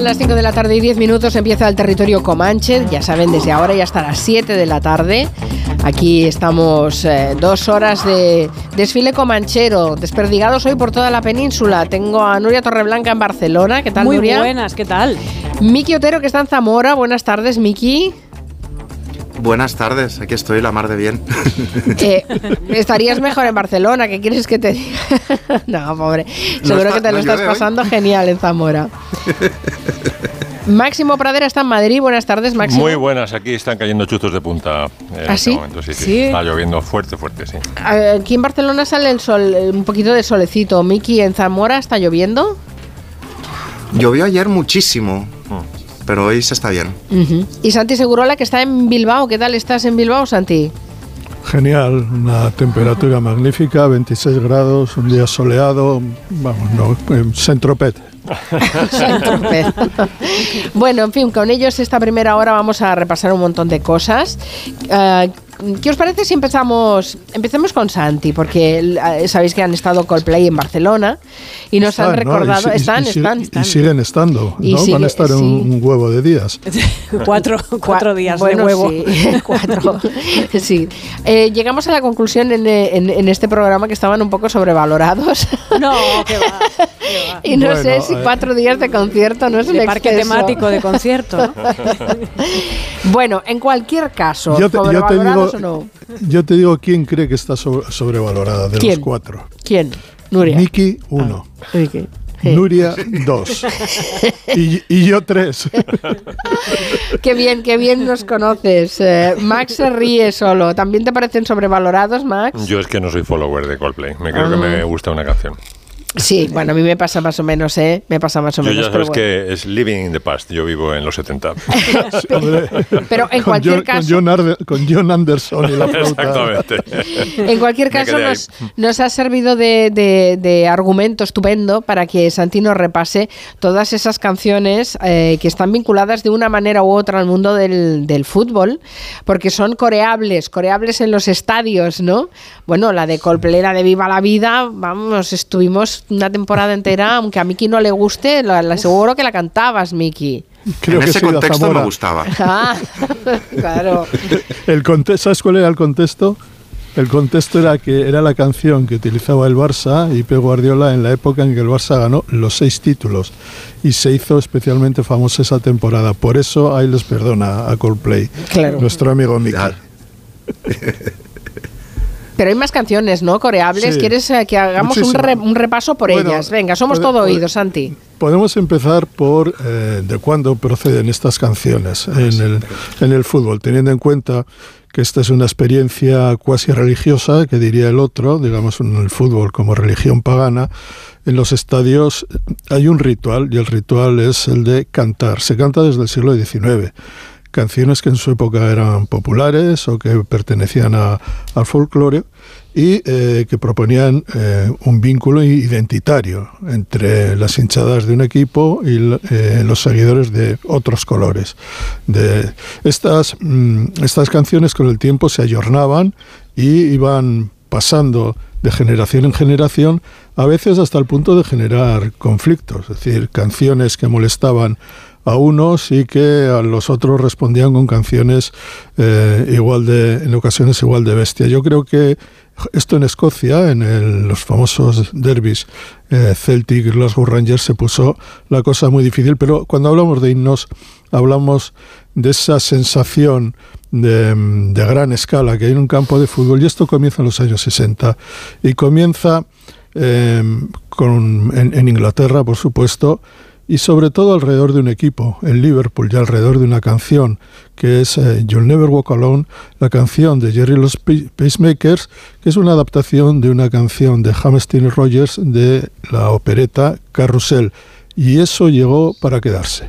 Son las 5 de la tarde y 10 minutos, empieza el territorio Comanche, ya saben, desde ahora y hasta las 7 de la tarde. Aquí estamos eh, dos horas de desfile comanchero, desperdigados hoy por toda la península. Tengo a Nuria Torreblanca en Barcelona, ¿qué tal Muy Nuria? buenas, ¿qué tal? Miki Otero que está en Zamora, buenas tardes Miki. Buenas tardes, aquí estoy, la mar de bien. Eh, estarías mejor en Barcelona, ¿qué quieres que te diga? no, pobre. Seguro está- que te lo no estás hoy. pasando genial en Zamora. Máximo Pradera está en Madrid, buenas tardes Máximo. Muy buenas, aquí están cayendo chuzos de punta en ¿Ah, este sí? momento. Sí, sí, Sí. Está lloviendo fuerte, fuerte, sí. Aquí en Barcelona sale el sol, un poquito de solecito. Miki, en Zamora está lloviendo. Llovió ayer muchísimo, Mm. Pero hoy se está bien. Y Santi Segurola que está en Bilbao. ¿Qué tal estás en Bilbao, Santi? Genial, una temperatura magnífica, 26 grados, un día soleado, vamos, no, en. Saint-Tropez. bueno, en fin, con ellos esta primera hora vamos a repasar un montón de cosas. Eh, ¿Qué os parece si empezamos? Empecemos con Santi, porque eh, sabéis que han estado Coldplay en Barcelona y nos han recordado. Y si- y están, están, y siguen estando. Van a estar un, sí. un huevo de días. cuatro, cuatro Cua- días bueno, de huevo. Sí, cuatro. sí. Eh, llegamos a la conclusión en, eh, en- en este programa que estaban un poco sobrevalorados. No, va. qué va. y no Bueno, sé si eh. cuatro días de concierto no es un De parque exceso. temático de concierto. ¿no? Bueno, en cualquier caso, Yo te, yo te digo, ¿sobrevalorados o no? yo te digo quién cree que está sobre- sobrevalorada de ¿Quién? los cuatro. ¿Quién? Nuria. Miki, uno. Miki. Nuria, dos. Y, y yo, tres. Qué bien, qué bien nos conoces. Eh, Max se ríe solo. ¿También te parecen sobrevalorados, Max? Yo es que no soy follower de Coldplay. Me creo que Ah. me gusta una canción. Sí, bueno, a mí me pasa más o menos, ¿eh? Me pasa más o Yo menos. ya pero sabes bueno. que es living in the past. Yo vivo en los 70. Hombre, Pero en con cualquier John, caso... con John Arde- con John Anderson y la flauta. Exactamente. En cualquier caso, nos, nos ha servido de, de- de argumento estupendo para que Santi nos repase todas esas canciones eh, que están vinculadas de una manera u otra al mundo del, del fútbol, porque son coreables, coreables en los estadios, ¿no? Bueno, la de Coldplay, la de Viva la Vida, vamos, estuvimos una temporada entera, aunque a Miki no le guste, la, la aseguro que la cantabas, Miki. Creo en que ese sí, contexto me gustaba. Ah, claro. El conte- ¿Sabes cuál era el contexto? El contexto era que era la canción que utilizaba el Barça y Pep Guardiola en la época en que el Barça ganó los seis títulos y se hizo especialmente famosa esa temporada. Por eso ahí les perdona a Coldplay, Claro. nuestro amigo Mickey. Pero hay más canciones, ¿no? Coreables. Sí, ¿Quieres eh, que hagamos un, re- un repaso por Bueno, ellas? Venga, somos puede- todo oídos, Santi. Podemos empezar por eh, de cuándo proceden estas canciones en el, en el fútbol, teniendo en cuenta que esta es una experiencia cuasi religiosa, que diría el otro, digamos en el fútbol como religión pagana. En los estadios hay un ritual y el ritual es el de cantar. Se canta desde el siglo XIX. Canciones que en su época eran populares o que pertenecían al folclore y eh, que proponían eh, un vínculo identitario entre las hinchadas de un equipo y eh, los seguidores de otros colores. De estas, mm, estas canciones con el tiempo se ayornaban y iban pasando de generación en generación, a veces hasta el punto de generar conflictos, es decir, canciones que molestaban a unos y que a los otros respondían con canciones eh, igual de, en ocasiones igual de bestia. Yo creo que esto en Escocia, en el- los famosos derbis eh, Celtic Glasgow Rangers, se puso la cosa muy difícil, pero cuando hablamos de himnos, hablamos de esa sensación de, de gran escala que hay en un campo de fútbol, y esto comienza en los años 60, y comienza eh, con, en Inglaterra, por supuesto, y sobre todo alrededor de un equipo, en Liverpool, ya alrededor de una canción que es eh, You'll Never Walk Alone, la canción de Jerry los Pa- Pacemakers, que es una adaptación de una canción de Hammerstein y Rogers de la opereta Carrusel. Y eso llegó para quedarse.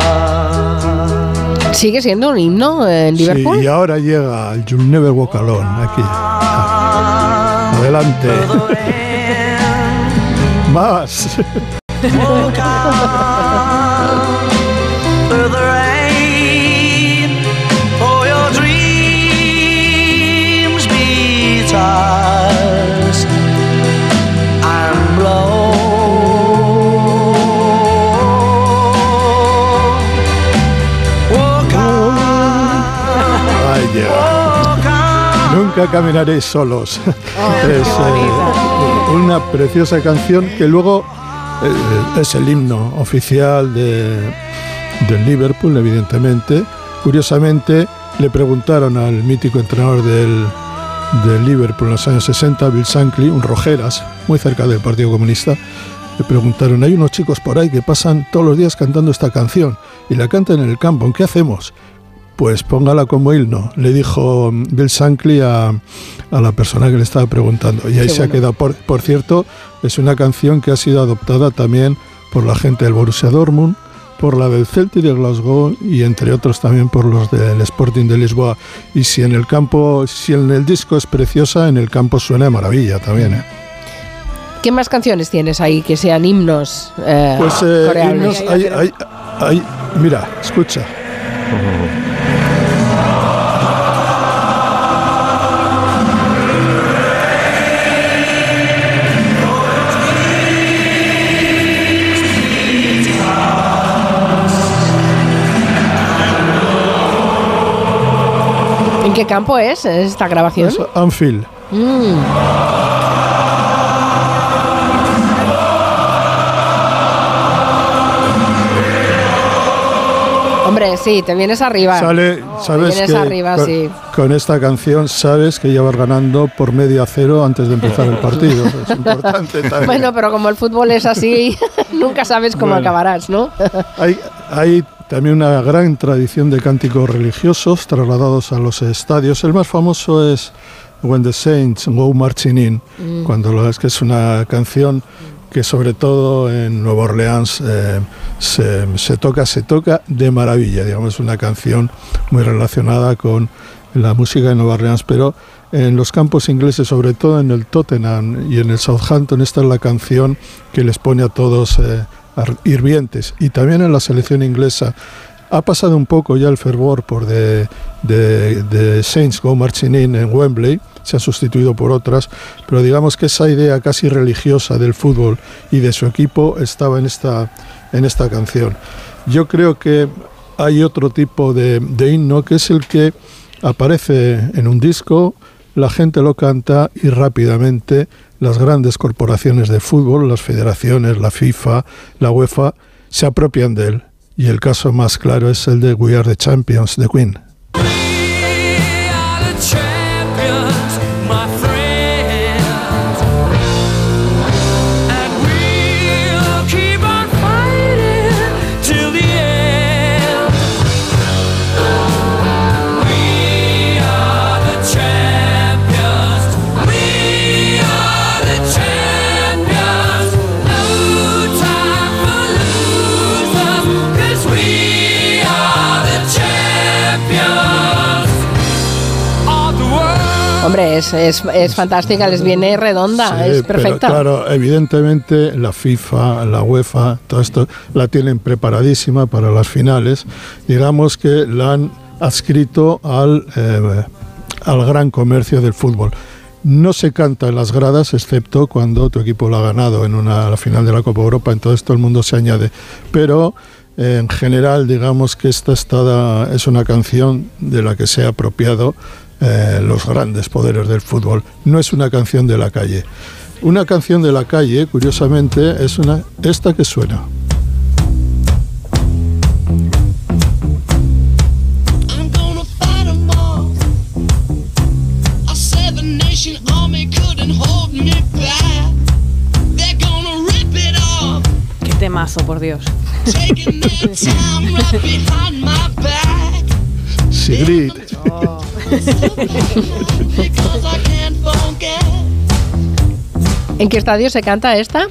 Sigue siendo un himno en Sí, Liverpool. y ahora llega el You'll Never Walk Alone, aquí. Adelante. Más. Walk Nunca caminaréis solos. es eh, una preciosa canción que luego eh, es el himno oficial de, del Liverpool, evidentemente. Curiosamente, le preguntaron al mítico entrenador del, del Liverpool en los años 60, Bill Shankly, un rojeras, muy cerca del Partido Comunista, le preguntaron, hay unos chicos por ahí que pasan todos los días cantando esta canción y la cantan en el campo, ¿en qué hacemos? Pues póngala como himno, le dijo mm, Bill Shankly a, a la persona que le estaba preguntando. Y ahí Qué se ha quedado. Por, por cierto, es una canción que ha sido adoptada también por la gente del Borussia Dortmund, por la del Celtic de Glasgow y entre otros también por los del Sporting de Lisboa. Y si en el campo, si en el disco es preciosa, en el campo suena de maravilla también. ¿eh? ¿Qué más canciones tienes ahí que sean himnos eh, Pues eh, himnos, hay, hay- hay- mira, escucha. ¿En qué campo es esta grabación? Es Anfield. Hombre, sí, te vienes arriba. Sale, sabes vienes que arriba, con, sí. con esta canción sabes que ya vas ganando por medio a cero antes de empezar el partido. Es importante también. Bueno, pero como el fútbol es así, nunca sabes cómo Bueno. acabarás, ¿no? Hay, hay también una gran tradición de cánticos religiosos trasladados a los estadios. El más famoso es When the Saints Go Marching In, cuando lo es que es una canción que sobre todo en Nueva Orleans eh, se, se toca, se toca de maravilla. Digamos, una canción muy relacionada con la música de Nueva Orleans, pero en los campos ingleses, sobre todo en el Tottenham y en el Southampton, esta es la canción que les pone a todos eh, hirvientes. Y también en la selección inglesa ha pasado un poco ya el fervor por de, de- Saints Go Marching In en Wembley, se ha sustituido por otras, pero digamos que esa idea casi religiosa del fútbol y de su equipo estaba en esta, en esta canción. Yo creo que hay otro tipo de, de himno que es el que aparece en un disco, la gente lo canta y rápidamente las grandes corporaciones de fútbol, las federaciones, la FIFA, la UEFA, se apropian de él. Y el caso más claro es el de We Are the Champions, de Queen. Hombre, es, es, es fantástica, les viene redonda, Sí, es pero perfecta. claro, evidentemente la FIFA, la UEFA, todo esto la tienen preparadísima para las finales. Digamos que la han adscrito al, eh, al gran comercio del fútbol. No se canta en las gradas, excepto cuando tu equipo lo ha ganado en una, la final de la Copa Europa, entonces todo el mundo se añade. Pero eh, en general, digamos que esta estada es una canción de la que se ha apropiado eh, los grandes poderes del fútbol. No es una canción de la calle. Una canción de la calle, curiosamente, es una esta que suena. 'em. Qué temazo, por Dios. Sigrid. ¿En qué estadio se canta esta?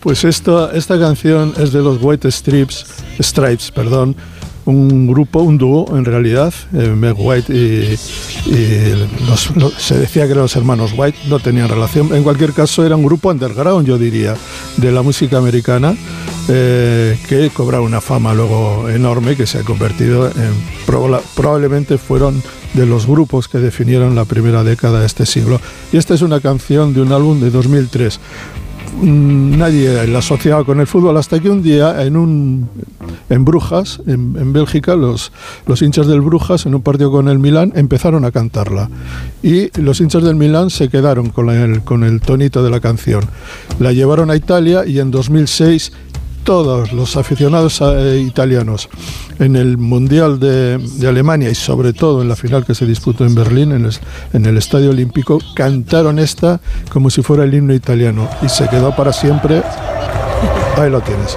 Pues esta, esta canción es de los White Stripes, Stripes, perdón, un grupo, un dúo en realidad, eh, Meg White y, se decía que eran los hermanos White, no tenían relación. En cualquier caso era un grupo underground, yo diría, de la música americana, eh, que cobraba una fama luego enorme, que se ha convertido en, proba- probablemente fueron de los grupos que definieron la primera década de este siglo. Y esta es una canción de un álbum de 2003 mm, nadie la asociaba con el fútbol hasta que un día en un en Brujas en, en Bélgica los, los hinchas del Brujas en un partido con el Milán empezaron a cantarla. Y los hinchas del Milán se quedaron con el, con el tonito de la canción. La llevaron a Italia y en 2006 todos los aficionados eh, italianos en el Mundial de, Alemania y sobre todo en la final que se disputó en Berlín, en el, en el Estadio Olímpico, cantaron esta como si fuera el himno italiano y se quedó para siempre. Ahí lo tienes.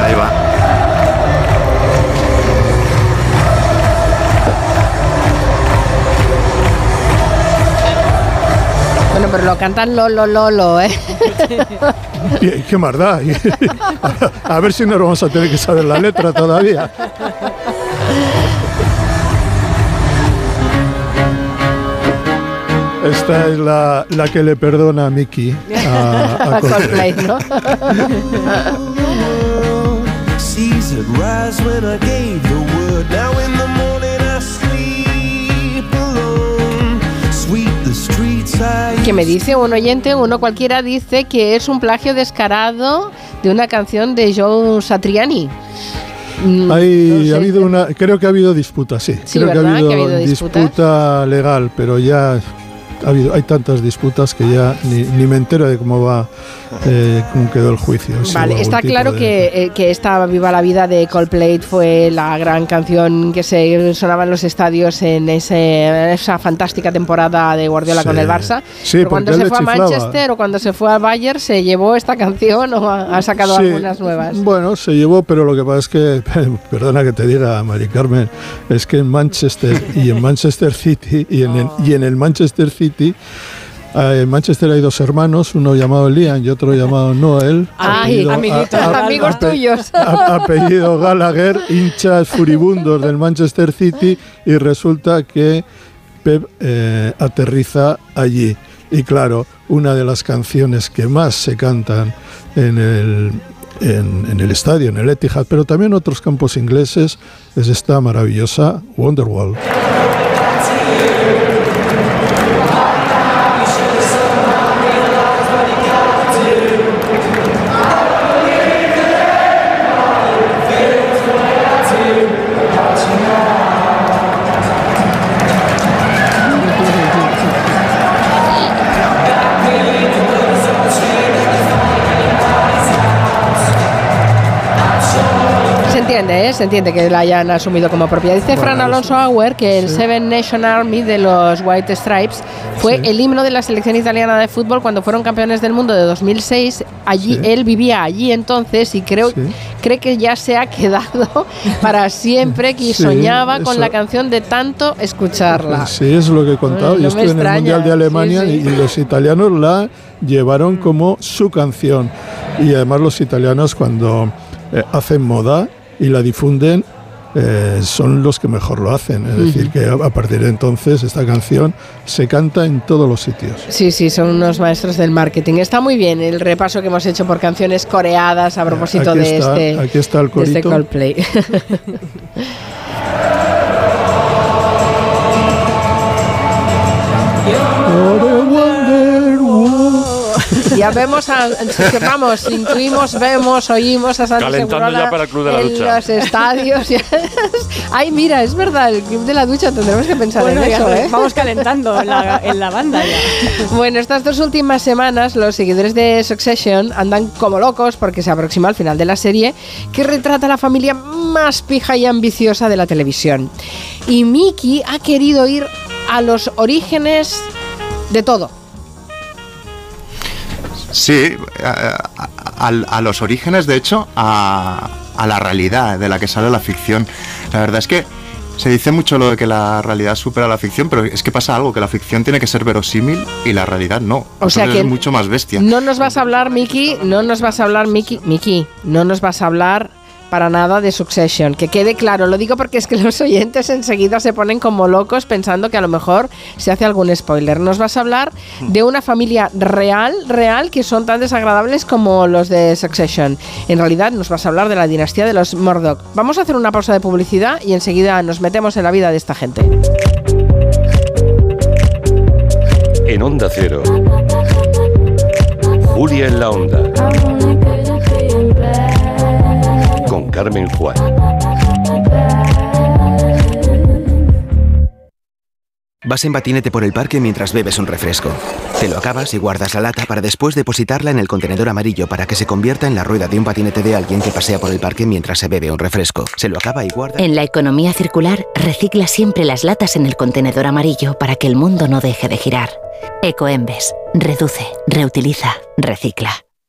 Ahí va. Bueno, pero lo cantan Lolo Lolo, ¿eh? ¿Qué más da? Y- a ver si no vamos a tener que saber la letra todavía. Esta es la, la que le perdona a Mickey a, a Coldplay. Coldplay, ¿no? Que me dice un oyente, uno cualquiera dice que es un plagio descarado de una canción de Joe Satriani. Mm, Hay, no sé. ha habido una, creo que ha habido disputa, sí. Sí, creo que ha habido, Que ha habido disputas. disputa legal, pero ya ha habido, hay tantas disputas que ya ni, ni me entero de cómo va, eh, cómo quedó el juicio. si Vale, está claro de- que, eh, que esta Viva la Vida de Coldplay fue la gran canción que se sonaba en los estadios en ese- esa fantástica temporada de Guardiola Sí. con el Barça. Sí, Pero cuando se fue a. Manchester o cuando se fue al Bayern se llevó esta canción o ha, ha sacado Sí, algunas nuevas. Bueno, se llevó, pero lo que pasa es que, perdona que te diga, Mari Carmen, es que en Manchester y en Manchester City y en el, y en el Manchester City, eh, en Manchester hay dos hermanos, uno llamado Liam y otro llamado Noel. Ay, apellido- amiguito, a- a- amigos ape- tuyos. apellido Gallagher, hinchas furibundos del Manchester City y resulta que Pep eh, aterriza allí. Y claro, una de las canciones que más se cantan en el, en, en el estadio, en el Etihad, pero también en otros campos ingleses, es esta maravillosa Wonderwall. ¿Eh? Se entiende que la hayan asumido como propia. Dice Bueno, Fran Alonso Auer que el Seven Nation Army de los White Stripes fue Sí. el himno de la selección italiana de fútbol cuando fueron campeones del mundo de 2006. Allí Sí. él vivía allí entonces y creo Sí. cree que ya se ha quedado para siempre que Sí, soñaba con eso. la canción de tanto escucharla. Sí, es lo que he contado. No Yo estuve en el. Mundial de Alemania Sí, sí. Y, y los italianos la llevaron como su canción. Y además los italianos cuando eh, hacen moda y la difunden, eh, son los que mejor lo hacen. Es decir, que a, partir de entonces esta canción se canta en todos los sitios. Sí, sí, son unos maestros del marketing. Está muy bien el repaso que hemos hecho por canciones coreadas a propósito de, está- este, aquí está el de este corito. Coldplay. ya vemos, a, vamos, intuimos, vemos, oímos a Santi Calentando Segurola ya para el Club de la en Ducha. los estadios. Ay, mira, es verdad, el club de la ducha tendremos que pensar Bueno, en eso, ¿eh? vamos calentando en la, en la banda ya. Bueno, estas dos últimas semanas los seguidores de Succession andan como locos porque se aproxima al final de la serie que retrata a la familia más pija y ambiciosa de la televisión. Y Mickey ha querido ir a los orígenes de todo. Sí, a- a- a los orígenes, de hecho, a, a la realidad de la que sale la ficción. La verdad es que se dice mucho lo de que la realidad supera la ficción, pero es que pasa algo, que la ficción tiene que ser verosímil y la realidad no. O sea que es mucho más bestia. No nos vas a hablar, Miki, no nos vas a hablar, Miki, Miki, no nos vas a hablar para nada de Succession. Que quede claro, lo digo porque es que los oyentes enseguida se ponen como locos pensando que a lo mejor se hace algún spoiler. Nos vas a hablar de una familia real, real, que son tan desagradables como los de Succession. En realidad nos vas a hablar de la dinastía de los Murdoch. Vamos a hacer una pausa de publicidad y enseguida nos metemos en la vida de esta gente. En Onda Cero. Julia en la Onda. Carmen Juan. Vas en patinete por el parque mientras bebes un refresco. Te lo acabas y guardas la lata para después depositarla en el contenedor amarillo para que se convierta en la rueda de un patinete de alguien que pasea por el parque mientras se bebe un refresco. Se lo acaba y guarda. En la economía circular, recicla siempre las latas en el contenedor amarillo para que el mundo no deje de girar. Ecoembes. Reduce, reutiliza, recicla.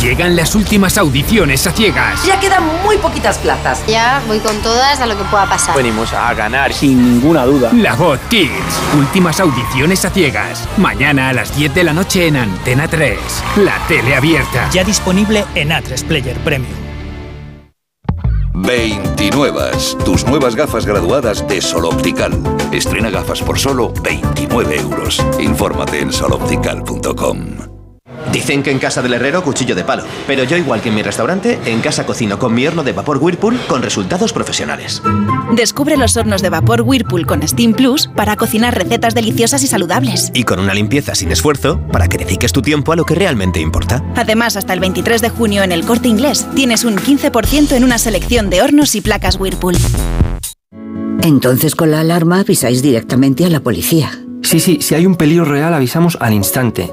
Llegan las últimas audiciones a ciegas. Ya quedan muy poquitas plazas. Ya voy con todas a lo que pueda pasar. Venimos a ganar sin ninguna duda. La Voz Kids. Últimas audiciones a ciegas. Mañana a las 10 de la noche en Antena 3. La tele abierta. Ya disponible en A3 Player Premium. 29. Tus nuevas gafas graduadas de Sol Optical. Estrena gafas por solo 29 euros. Infórmate en soloptical.com. Dicen que en casa del herrero cuchillo de palo, pero yo igual que en mi restaurante, en casa cocino con mi horno de vapor Whirlpool con resultados profesionales. Descubre los hornos de vapor Whirlpool con Steam Plus para cocinar recetas deliciosas y saludables. Y con una limpieza sin esfuerzo para que dediques tu tiempo a lo que realmente importa. Además, hasta el 23 de junio en el Corte Inglés tienes un 15% en una selección de hornos y placas Whirlpool. Entonces con la alarma avisáis directamente a la policía. Sí, sí, si hay un peligro real avisamos al instante,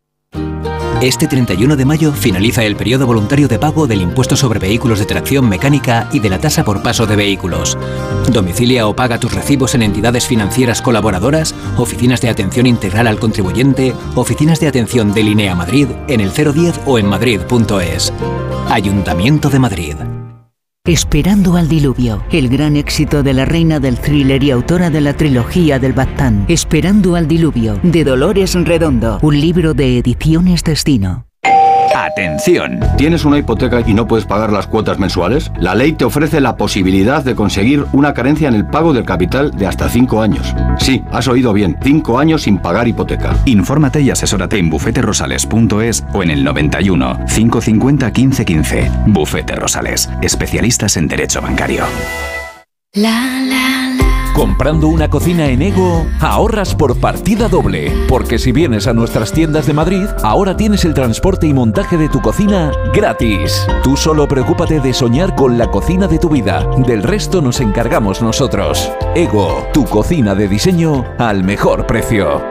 Este 31 de mayo finaliza el periodo voluntario de pago del impuesto sobre vehículos de tracción mecánica y de la tasa por paso de vehículos. Domicilia o paga tus recibos en entidades financieras colaboradoras, oficinas de atención integral al contribuyente, oficinas de atención de Linea Madrid en el 010 o en madrid.es. Ayuntamiento de Madrid. Esperando al diluvio, el gran éxito de la reina del thriller y autora de la trilogía del Bactán. Esperando al diluvio, de Dolores Redondo, un libro de Ediciones Destino. Atención, ¿tienes una hipoteca y no puedes pagar las cuotas mensuales? La ley te ofrece la posibilidad de conseguir una carencia en el pago del capital de hasta 5 años. Sí, has oído bien, 5 años sin pagar hipoteca. Infórmate y asesórate en bufeterosales.es o en el 91 550 1515. Bufete Rosales, especialistas en derecho bancario. Comprando una cocina en Ego, ahorras por partida doble. Porque si vienes a nuestras tiendas de Madrid, ahora tienes el transporte y montaje de tu cocina gratis. Tú solo preocúpate de soñar con la cocina de tu vida. Del resto nos encargamos nosotros. Ego, tu cocina de diseño al mejor precio.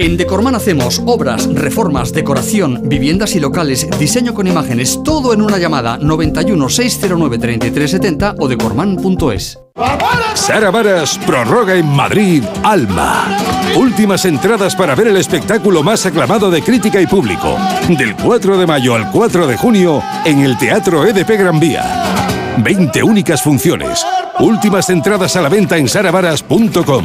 En Decorman hacemos obras, reformas, decoración, viviendas y locales, diseño con imágenes, todo en una llamada 91 609 3370 o decorman.es. Sara Varas prorroga en Madrid Alma. Últimas entradas para ver el espectáculo más aclamado de crítica y público. Del 4 de mayo al 4 de junio en el Teatro EDP Gran Vía. 20 únicas funciones. Últimas entradas a la venta en saravaras.com.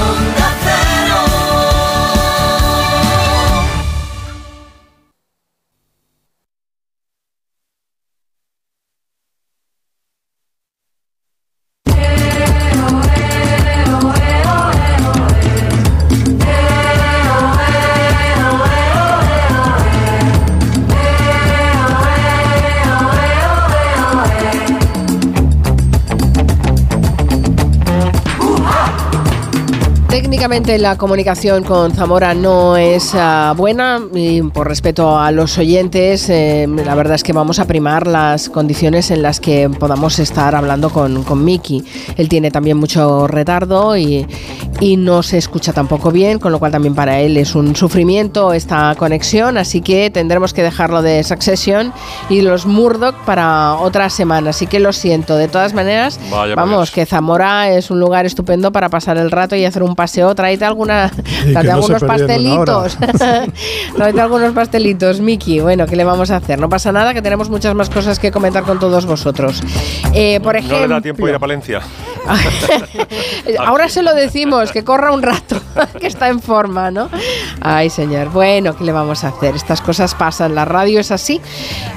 La comunicación con Zamora no es uh, buena y por respeto a los oyentes, eh, la verdad es que vamos a primar las condiciones en las que podamos estar hablando con, con Miki. Él tiene también mucho retardo y, y no se escucha tampoco bien, con lo cual también para él es un sufrimiento esta conexión, así que tendremos que dejarlo de Succession y los Murdoch para otra semana. Así que lo siento. De todas maneras, Vaya vamos, que Zamora es un lugar estupendo para pasar el rato y hacer un paseo. Tráete alguna, no algunos pastelitos. tráete algunos pastelitos, Miki. Bueno, ¿qué le vamos a hacer? No pasa nada, que tenemos muchas más cosas que comentar con todos vosotros. Eh, por ejemplo, No le da tiempo a ir a Palencia. Ahora se lo decimos, que corra un rato, que está en forma, ¿no? Ay, señor. Bueno, ¿qué le vamos a hacer? Estas cosas pasan. La radio es así.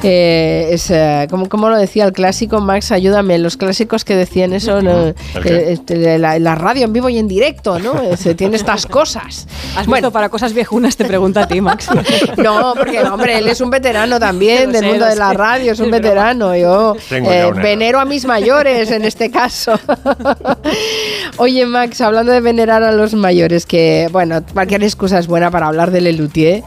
Eh, es, eh, como, como lo decía el clásico, Max, ayúdame. Los clásicos que decían eso. Eh, este, la, la radio en vivo y en directo, ¿no? Tiene estas cosas. ¿Has visto para cosas viejunas? Te pregunta a ti, Max. No, porque, hombre, él es un veterano también del sé, mundo de la sé. radio, es un Es broma. veterano. Yo Tengo eh, venero a mis mayores en este caso. Oye, Max, hablando de venerar a los mayores, que, bueno, cualquier excusa es buena para hablar de Lelutier,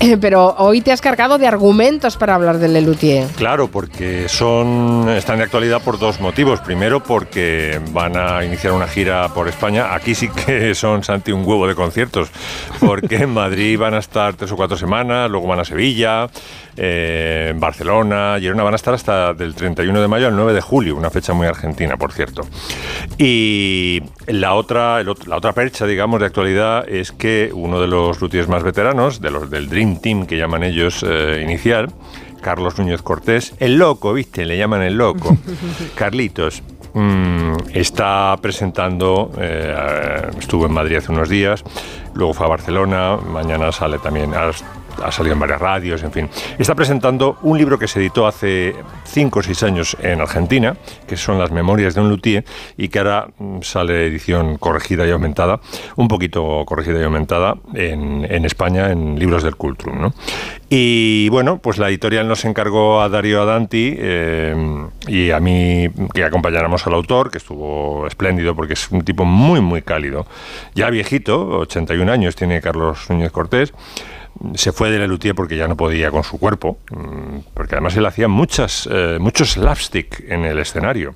eh, pero hoy te has cargado de argumentos para hablar de Lelutier. Claro, porque son están de actualidad por dos motivos. Primero, porque van a iniciar una gira por España. Aquí sí que son Santi un huevo de conciertos, porque en Madrid van a estar tres o cuatro semanas, luego van a Sevilla, eh, en Barcelona, Girona van a estar hasta del 31 de mayo al 9 de julio, una fecha muy argentina, por cierto. Y la otra, el ot- la otra percha, digamos, de actualidad es que uno de los luthiers más veteranos, de los del Dream Team que llaman ellos eh, inicial, Carlos Núñez Cortés, el loco, ¿viste? Le llaman el loco. Carlitos. Mm, está presentando, eh, estuvo en Madrid hace unos días, luego fue a Barcelona, mañana sale también, ha, ha salido en varias radios, en fin. Está presentando un libro que se editó hace 5 o 6 años en Argentina, que son las memorias de un luthier, y que ahora mm, sale edición corregida y aumentada, un poquito corregida y aumentada en, en España, en Libros del Cultrum. ¿no? Y bueno, pues la editorial nos encargó a Darío Adanti eh, y a mí que acompañáramos al autor, que estuvo espléndido porque es un tipo muy, muy cálido. Ya viejito, 81 años tiene Carlos Núñez Cortés. Se fue de Lelutier porque ya no podía con su cuerpo, mm, porque además él hacía muchas, eh, muchos slapstick en el escenario.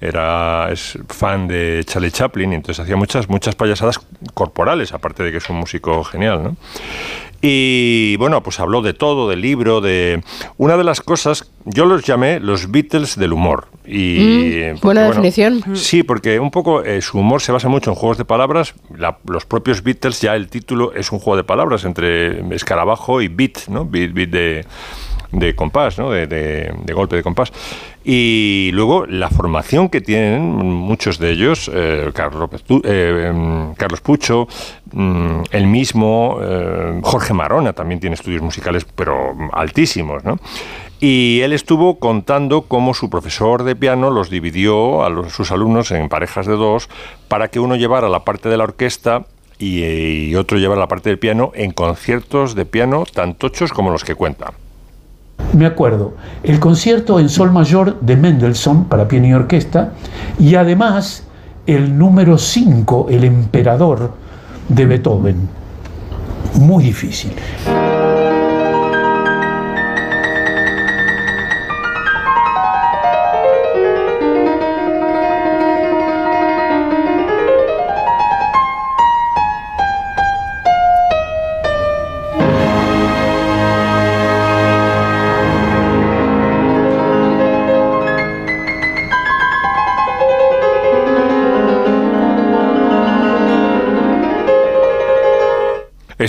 Era es fan de Charlie Chaplin y entonces hacía muchas, muchas payasadas corporales, aparte de que es un músico genial, ¿no? Y bueno, pues habló de todo, del libro, de... Una de las cosas, yo los llamé los Beatles del humor. Y, Mm, porque, buena bueno, definición. Sí, porque un poco eh, su humor se basa mucho en juegos de palabras. La- los propios Beatles, ya el título es un juego de palabras entre escarabajo y beat, ¿no? Beat, beat de, de compás, ¿no? de, de- golpe de compás. Y luego la formación que tienen muchos de ellos, eh, Carlos, López Tu- eh, Carlos Pucho, mm, el mismo, eh, Jorge Marona también tiene estudios musicales, pero altísimos, ¿no? Y él estuvo contando cómo su profesor de piano los dividió a los- sus alumnos en parejas de dos para que uno llevara la parte de la orquesta y, y otro llevara la parte del piano en conciertos de piano tan tochos como los que cuenta. Me acuerdo, el concierto en sol mayor de Mendelssohn para piano y orquesta y además el número 5, el emperador de Beethoven. Muy difícil.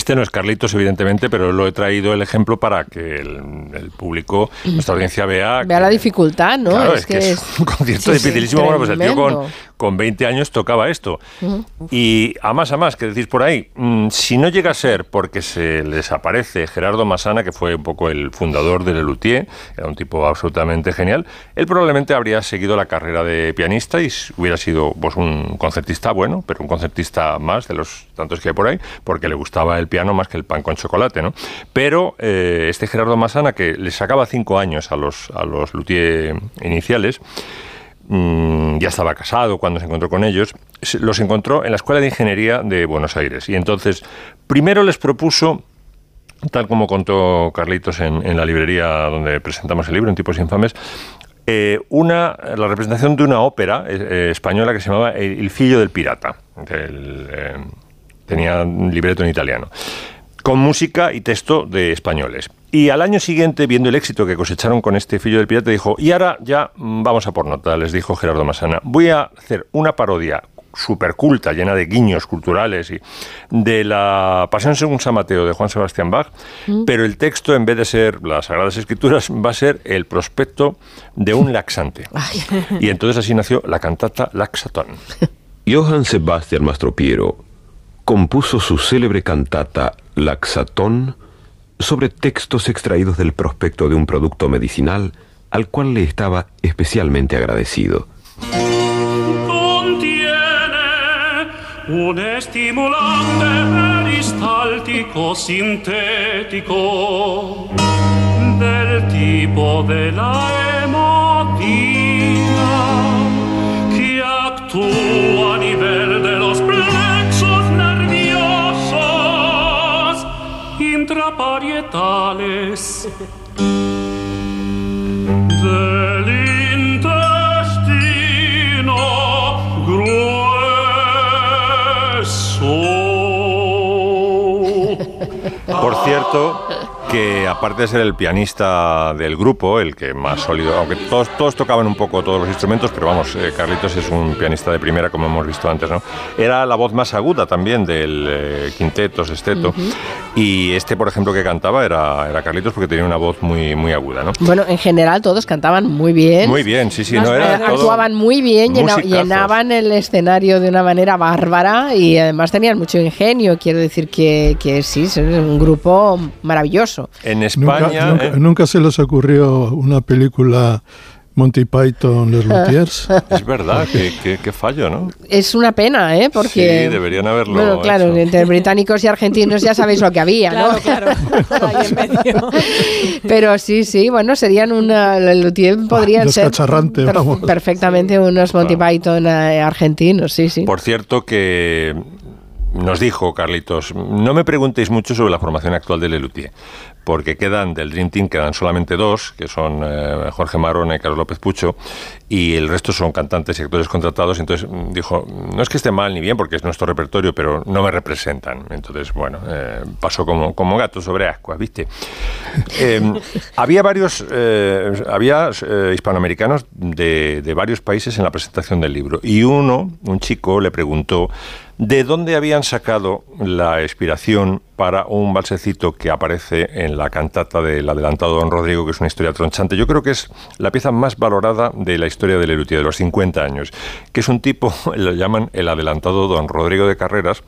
Este no es Carlitos, evidentemente, pero lo he traído el ejemplo para que el, el público, nuestra audiencia vea Vea la dificultad, ¿no? Claro, es, que, es un concierto sí, sí, dificilísimo. Bueno, pues el tío con. Con 20 años tocaba esto. Y a más a más, que decís por ahí, mm, si no llega a ser porque se les aparece Gerardo Masana, que fue un poco el fundador de Lelutier, era un tipo absolutamente genial, él probablemente habría seguido la carrera de pianista y hubiera sido pues, un concertista bueno, pero un concertista más de los tantos que hay por ahí, porque le gustaba el piano más que el pan con chocolate, ¿no? Pero eh, este Gerardo Masana, que le sacaba cinco años a los, a los Luthier iniciales, mm, ya estaba casado cuando se encontró con ellos, los encontró en la Escuela de Ingeniería de Buenos Aires. Y entonces, primero les propuso, tal como contó Carlitos en, la librería donde presentamos el libro, en Tipos Infames, eh, una, la representación de una ópera eh, eh, española que se llamaba El, El Fillo del Pirata. tenía un libreto en italiano con música y texto de españoles. Y al año siguiente, viendo el éxito que cosecharon con este Fillo del Pirata, dijo, y ahora ya vamos a por nota, les dijo Gerardo Masana, voy a hacer una parodia súper culta, llena de guiños culturales y de la Pasión según San Mateo de Juan Sebastián Bach, Mm. pero el texto, en vez de ser las Sagradas Escrituras, va a ser el prospecto de un laxante. Y entonces así nació la cantata Laxatón. Johann Sebastian Mastropiero compuso su célebre cantata Laxatón sobre textos extraídos del prospecto de un producto medicinal al cual le estaba especialmente agradecido. contiene un estimulante peristáltico sintético del tipo de la hemotina que actúa a nivel de los intraparietales del intestino grueso. Por cierto, que aparte de ser el pianista del grupo, el que más sólido, aunque todos, todos tocaban un poco todos los instrumentos, pero vamos, eh, Carlitos es un pianista de primera, como hemos visto antes, ¿no? Era la voz más aguda también del eh, quinteto, sexteto. Y este, por ejemplo, que cantaba era, era Carlitos porque tenía una voz muy, muy aguda, ¿no? Bueno, en general todos cantaban muy bien. Muy bien, sí, sí, Nos- no era actuaban muy bien, musicazos. llenaban el escenario de una manera bárbara y además tenían mucho ingenio. Quiero decir que, que sí, es un grupo maravilloso. En Nunca, España... nunca- eh, nunca se les ocurrió una película Monty Python, Les Luthiers. es verdad, qué, qué- qué fallo, ¿no? Es una pena, ¿eh? Porque... Sí, deberían haberlo Bueno, claro, hecho. entre británicos y argentinos ya sabéis lo que había, ¿no? Pero sí, sí, bueno, serían una... El Luthier podrían ser per- vamos. perfectamente unos Monty Python eh, argentinos, sí, sí. Por cierto que nos dijo Carlitos, no me preguntéis mucho sobre la formación actual de Lelutier, porque quedan del Dream Team quedan solamente dos, que son eh, Jorge Marrone y Carlos López Pucho, y el resto son cantantes y actores contratados. Entonces mm, dijo, no es que esté mal ni bien, porque es nuestro repertorio, pero no me representan. Entonces, bueno, eh, pasó como, como gato sobre ascuas, ¿viste? Eh, había varios, eh, había hispanoamericanos de, de varios países en la presentación del libro, y uno, un chico, le preguntó ¿De dónde habían sacado la inspiración para un balsecito que aparece en la cantata del adelantado Don Rodrigo, que es una historia tronchante? Yo creo que es la pieza más valorada de la historia del Lelutier, de los 50 años, que es un tipo, lo llaman el adelantado Don Rodrigo de Carreras,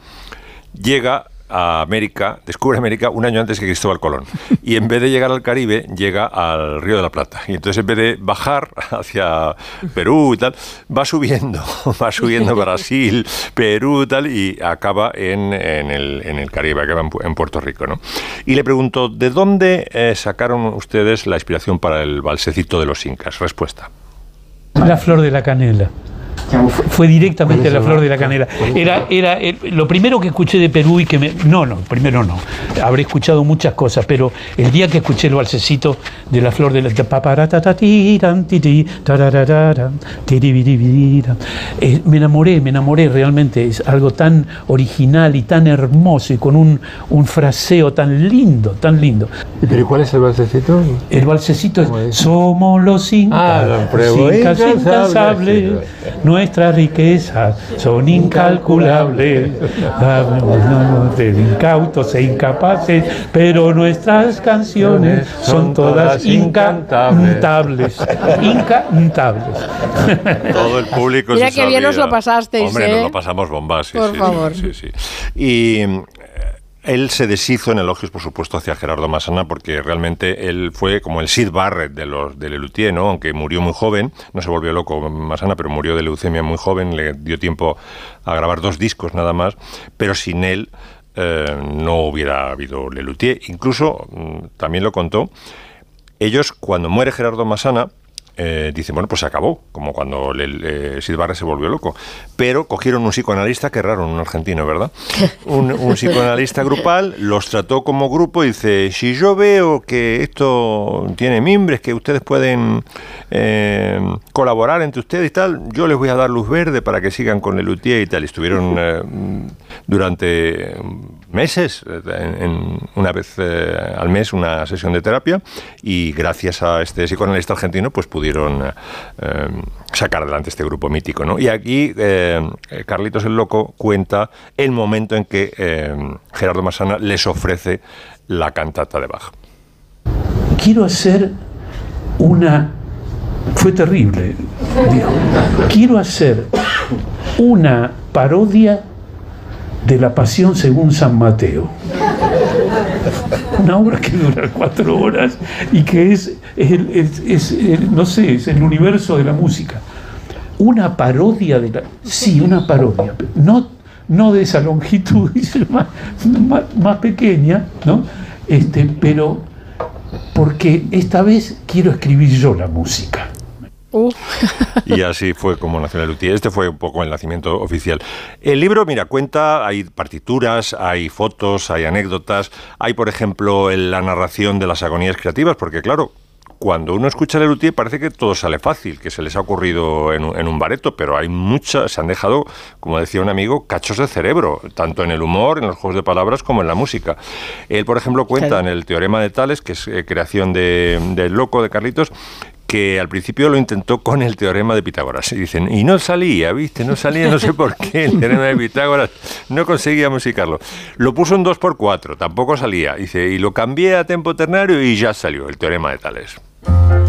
llega América, descubre América un año antes que Cristóbal Colón. Y en vez de llegar al Caribe, llega al Río de la Plata. Y entonces en vez de bajar hacia Perú y tal, va subiendo, va subiendo Brasil, Perú y tal, y acaba en, en el, en el Caribe, acaba en Puerto Rico. ¿no? Y le pregunto, ¿de dónde eh, sacaron ustedes la inspiración para el balsecito de los incas? Respuesta. La flor de la canela. Fue- directamente la flor de la canela. Era, era eh, lo primero que escuché de Perú y que me. No, no, primero no. Habré escuchado muchas cosas, pero el día que escuché el balsecito de la flor de la. eh, me enamoré, me enamoré realmente. Es algo tan original y tan hermoso y con un, un fraseo tan lindo, tan lindo. ¿Pero cuál es el balsecito? El balsecito es Somos los incas, Ah, lo incas Incansables. incansables, nuestras riquezas son incalculables, de incautos e incapaces, pero nuestras canciones son todas incantables, incantables. Todo el público Mira se qué bien sabía. os lo pasasteis, Hombre, ¿eh? nos lo pasamos bombas, sí, Por sí, favor. sí. Y eh, él se deshizo en elogios, por supuesto, hacia Gerardo Masana, porque realmente él fue como el Sid Barrett de los de Lelutier, ¿no? Aunque murió muy joven, no se volvió loco Masana, pero murió de leucemia muy joven, le dio tiempo a grabar dos discos nada más, pero sin él eh, no hubiera habido Lelutier. Incluso, mm, también lo contó, ellos, cuando muere Gerardo Masana, eh, dicen, bueno, pues se acabó, como cuando el, eh, Sid Barrett se volvió loco. Pero cogieron un psicoanalista, que raro, un argentino, ¿verdad? Un, un psicoanalista grupal, los trató como grupo y dice, si yo veo que esto tiene mimbres, que ustedes pueden eh, colaborar entre ustedes y tal, yo les voy a dar luz verde para que sigan con el Luthier y tal. Y estuvieron eh, durante meses, eh, una vez eh, al mes, una sesión de terapia y gracias a este psicoanalista argentino pues pudieron eh, sacar adelante este grupo mítico. ¿no? Y aquí Carlitos el Loco cuenta el momento en que Gerardo Massana les ofrece la cantata de Bach. quiero hacer una... Fue terrible. Quiero hacer una parodia de la Pasión según San Mateo. Una obra que dura cuatro horas y que es, no sé, es el universo de la música. Una parodia de la... Sí, una parodia. No, no de esa longitud, más, más, más pequeña, ¿no? Este, pero porque esta vez quiero escribir yo la música. Y así fue como nació el Luthier. Este fue un poco el nacimiento oficial. El libro, mira, cuenta, hay partituras, hay fotos, hay anécdotas, hay, por ejemplo, la narración de las agonías creativas, porque claro, cuando uno escucha el Luthier parece que todo sale fácil, que se les ha ocurrido en un, en un bareto, pero hay muchas, se han dejado, como decía un amigo, cachos de cerebro, tanto en el humor, en los juegos de palabras, como en la música. Él, por ejemplo, cuenta Claro. en el Teorema de Tales, que es eh, creación de, del loco de Carlitos, que al principio lo intentó con el teorema de Pitágoras. Y dicen, y no salía, ¿viste? No salía, no sé por qué, el teorema de Pitágoras. No conseguía musicarlo. Lo puso en 2x4, tampoco salía. Dice, y lo cambié a tempo ternario y ya salió el teorema de Tales.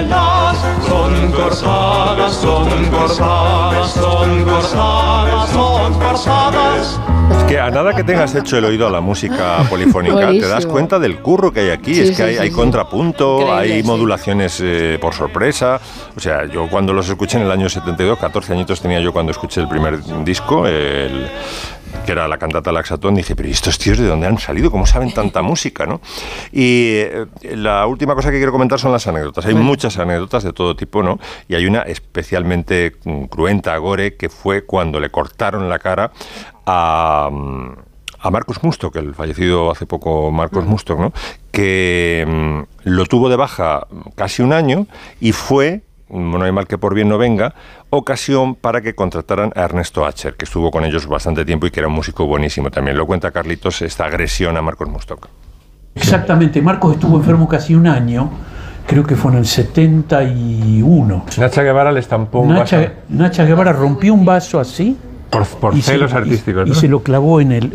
Son cortadas, son cortadas, son cortadas, son cortadas. Es que a nada que tengas hecho el oído a la música polifónica, te das cuenta del curro que hay aquí. Sí, es que sí, hay, sí, hay sí. contrapunto, Increíble, hay sí. modulaciones eh, por sorpresa. O sea, yo cuando los escuché en el año 72, 14 añitos tenía yo cuando escuché el primer disco, el- que era la cantata Laxatón, dije, pero ¿y estos tíos de dónde han salido? ¿Cómo saben tanta música? ¿no? Y eh, la última cosa que quiero comentar son las anécdotas. Hay muchas anécdotas de todo tipo, ¿no? Y hay una especialmente mm, cruenta, gore, que fue cuando le cortaron la cara a, mm, a Marcus Mustok, el fallecido hace poco Marcus Mustok, ¿no? que mm, lo tuvo de baja casi un año y fue, no hay mal que por bien no venga, ocasión para que contrataran a Ernesto Acher, que estuvo con ellos bastante tiempo y que era un músico buenísimo también. Lo cuenta Carlitos, esta agresión a Marcus Mustok. Exactamente, Marcos estuvo enfermo casi un año, creo que fue en el 71. Nacha Guevara le estampó un Nacha, vaso. Nacha Guevara rompió un vaso así. Por, por y se celos lo- y- artísticos, Y, ¿no? se lo clavó en el.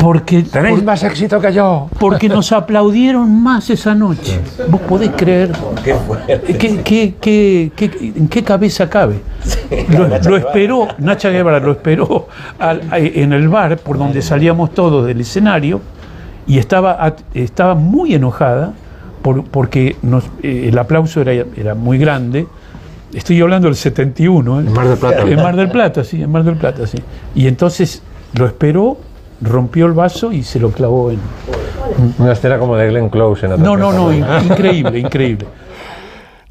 Porque, Tenéis más éxito que yo. porque nos aplaudieron más esa noche. ¿Vos podés creer? ¿Qué, qué, qué, qué- en qué cabeza cabe? Lo, lo esperó, Nacha Guevara lo esperó al- a- en el bar por donde salíamos todos del escenario y estaba, estaba muy enojada por- porque nos- eh, el aplauso era, era muy grande. Estoy hablando del 71, ¿eh? En Mar del Plata. En Mar del Plata, sí, en Mar del Plata, sí. Y entonces lo esperó, rompió el vaso y se lo clavó en... Una escena como de Glenn Close en No, no, no, in- increíble, increíble.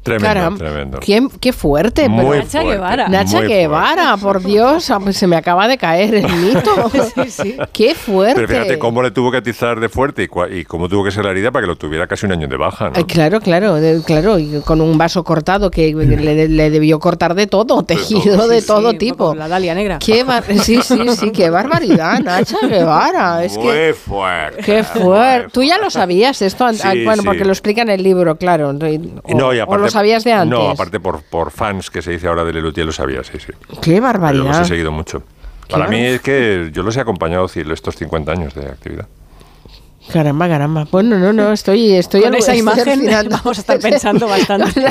Tremendo, Caramba, tremendo. ¿Quién- qué fuerte. Muy pero- Nacha fuerte, Guevara. Nacha muy Guevara, por Dios, ah, pues se me acaba de caer el mito. Qué fuerte. Pero fíjate cómo le tuvo que atizar de fuerte y, y cómo tuvo que ser la herida para que lo tuviera casi un año de baja. claro, claro, de- claro, y con un vaso cortado que le, le debió cortar de todo, tejido de todo tipo. La Dalia negra. Qué sí, sí, sí, qué barbaridad, Nacha Guevara. Es Muy que fuerte. qué fuerte. Tú ya lo sabías esto, bueno, sí. porque lo explica en el libro, claro. O, No, y aparte, sabías de antes. No, aparte por, por fans que se dice ahora de Lelutier lo sabía, sí, sí. Qué Yo los he barbaridad. seguido mucho. Para mí es que yo los he acompañado estos 50 años de actividad. Caramba, caramba. Bueno, no, no, estoy, estoy Con algo- esa estoy imagen alucinando. vamos a estar pensando bastante.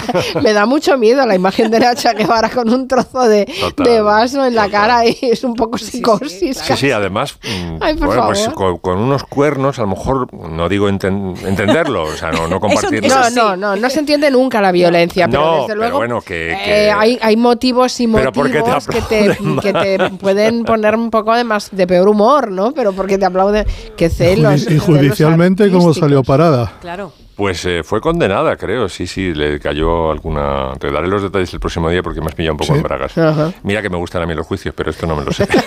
Me da mucho miedo la imagen de Nacha Guevara con un trozo de, Total, de vaso en la cara y es un poco psicosis. Sí, sí, además, mm, Ay, por bueno, pues favor. con, con unos cuernos, a lo mejor, no digo enten- entenderlo, o sea, no, no compartirlo. No, no, no, no se entiende nunca la violencia, pero No, desde pero luego bueno, que- eh, que- hay, hay motivos y Pero ¿por qué te motivos que te, que te pueden poner un poco de más de peor humor, ¿no? Pero porque te aplauden, que celos. Y celos judicialmente, ¿cómo salió parada? Claro. Pues eh, fue condenada, creo, sí, sí, le cayó alguna... Te daré los detalles el próximo día porque me has pillado un poco Sí. en bragas. Ajá. Mira que me gustan a mí los juicios, pero esto no me lo sé.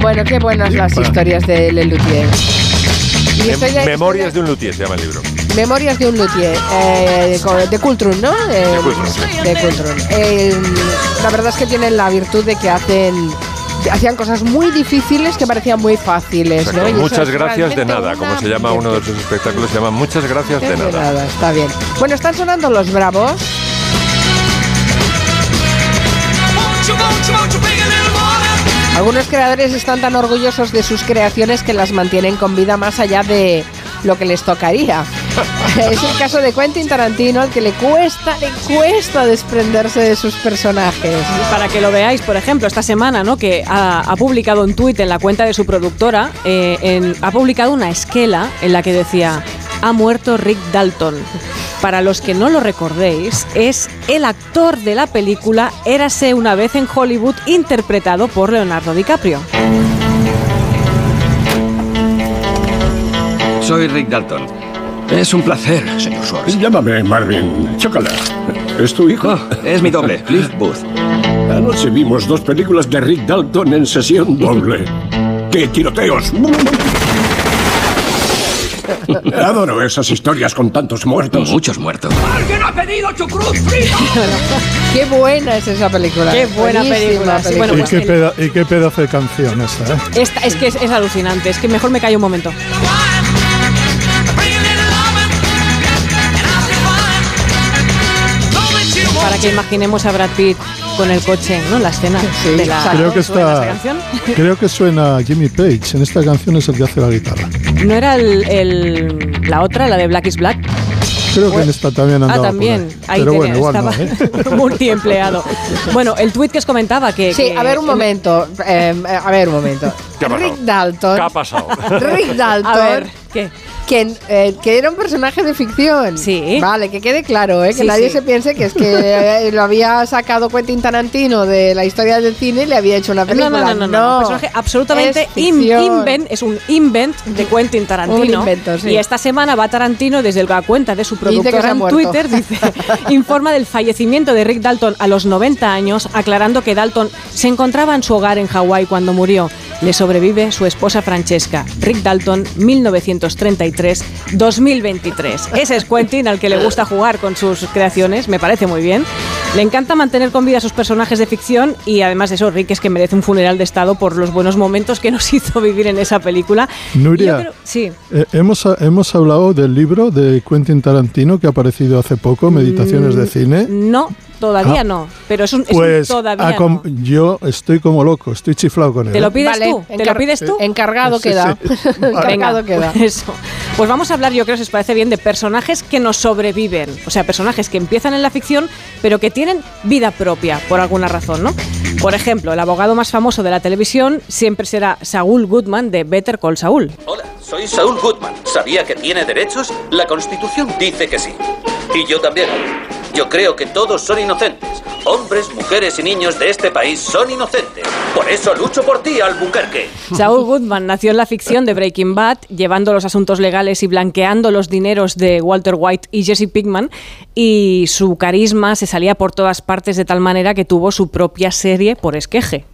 Bueno, qué buenas las historias de Lelutier. De- Memorias de un luthier se llama el libro. Memorias de un luthier, eh, de Kultrun, ¿no? Eh, De Kultrun, sí. de. Eh, la verdad es que tienen la virtud de que hacen hacían cosas muy difíciles que parecían muy fáciles. ¿no? Muchas gracias de nada, como se llama uno de sus espectáculos, se llama Muchas gracias de de nada. nada, está bien. Bueno, están sonando los bravos. Algunos creadores están tan orgullosos de sus creaciones que las mantienen con vida más allá de lo que les tocaría. es el caso de Quentin Tarantino, al que le cuesta, le cuesta desprenderse de sus personajes. Para que lo veáis, por ejemplo, esta semana, ¿no? Que ha, ha publicado un tuit en la cuenta de su productora, eh, en- ha publicado una esquela en la que decía ha muerto Rick Dalton. Para los que no lo recordéis, es el actor de la película Érase una vez en Hollywood, interpretado por Leonardo DiCaprio. Soy Rick Dalton. Es un placer, señor Schwartz. Llámame Marvin. Chócala. ¿Es tu hijo? es mi doble, Cliff Booth. Anoche vimos dos películas de Rick Dalton en sesión doble. ¡Qué tiroteos! Adoro esas historias con tantos muertos. Muchos muertos. ¡Alguien ha pedido chucrut frito! Qué buena es esa película. Qué buena película, sí, bueno, y, pues qué el- peda- y qué pedazo de canción esta, ¿eh? Esta- es que es, es alucinante, es que mejor me callo un momento. Que imaginemos a Brad Pitt con el coche, ¿no? La escena de la. creo que ¿Suena está, esta canción? creo que suena Jimmy Page. En esta canción es el que hace la guitarra. ¿No era el, el- la otra, la de Black is Black? Creo que en esta también Ah, andaba. por también. ahí. Ahí Pero tenía- bueno, igual no, estaba ¿eh? multiempleado. Bueno, el tuit que os comentaba que. Sí, que- a ver un momento. eh, a ver un momento. ¿Qué ha pasado? Rick Dalton. ¿Qué ha pasado? Rick Dalton. A ver, ¿qué? Que, eh, que era un personaje de ficción. Sí. Vale, que quede claro, ¿eh? que Sí, nadie sí. se piense que es que eh, lo había sacado Quentin Tarantino de la historia del cine y le había hecho una No, película. no, no, no, no, Un personaje absolutamente es invent, es un invent de Quentin Tarantino. Un invento, sí. Y esta semana va Tarantino desde la cuenta de su productora en. Twitter, dice, informa del fallecimiento de Rick Dalton a los 90 años, aclarando que Dalton se encontraba en su hogar en Hawái cuando murió. Le sobrevive su esposa Francesca. Rick Dalton, 1933-2023. Ese es Quentin, al que le gusta jugar con sus creaciones, me parece muy bien. Le encanta mantener con vida a sus personajes de ficción y además de eso, Rick es que merece un funeral de Estado por los buenos momentos que nos hizo vivir en esa película. Nuria, creo- sí. eh, hemos, hemos hablado del libro de Quentin Tarantino que ha aparecido hace poco, Meditaciones de Cine. No, todavía Ah. no, pero es un, es un Pues todavía no. yo estoy como loco, estoy chiflado con él. ¿Te lo pides Vale, tú? ¿Te lo pides tú? Encargado Sí, queda. sí. encargado Venga, queda. pues Eso. Pues vamos a hablar, yo creo, si os parece bien, de personajes que nos sobreviven. O sea, personajes que empiezan en la ficción, pero que tienen vida propia, por alguna razón, ¿no? Por ejemplo, el abogado más famoso de la televisión siempre será Saul Goodman de Better Call Saul. Hola, soy Saul Goodman. ¿Sabía que tiene derechos? La Constitución dice que sí. Y yo también. Yo creo que todos son inocentes. Hombres, mujeres y niños de este país son inocentes. Por eso lucho por ti, Albuquerque. Saul Goodman nació en la ficción de Breaking Bad, llevando los asuntos legales y blanqueando los dineros de Walter White y Jesse Pinkman, y su carisma se salía por todas partes de tal manera que tuvo su propia serie por esqueje.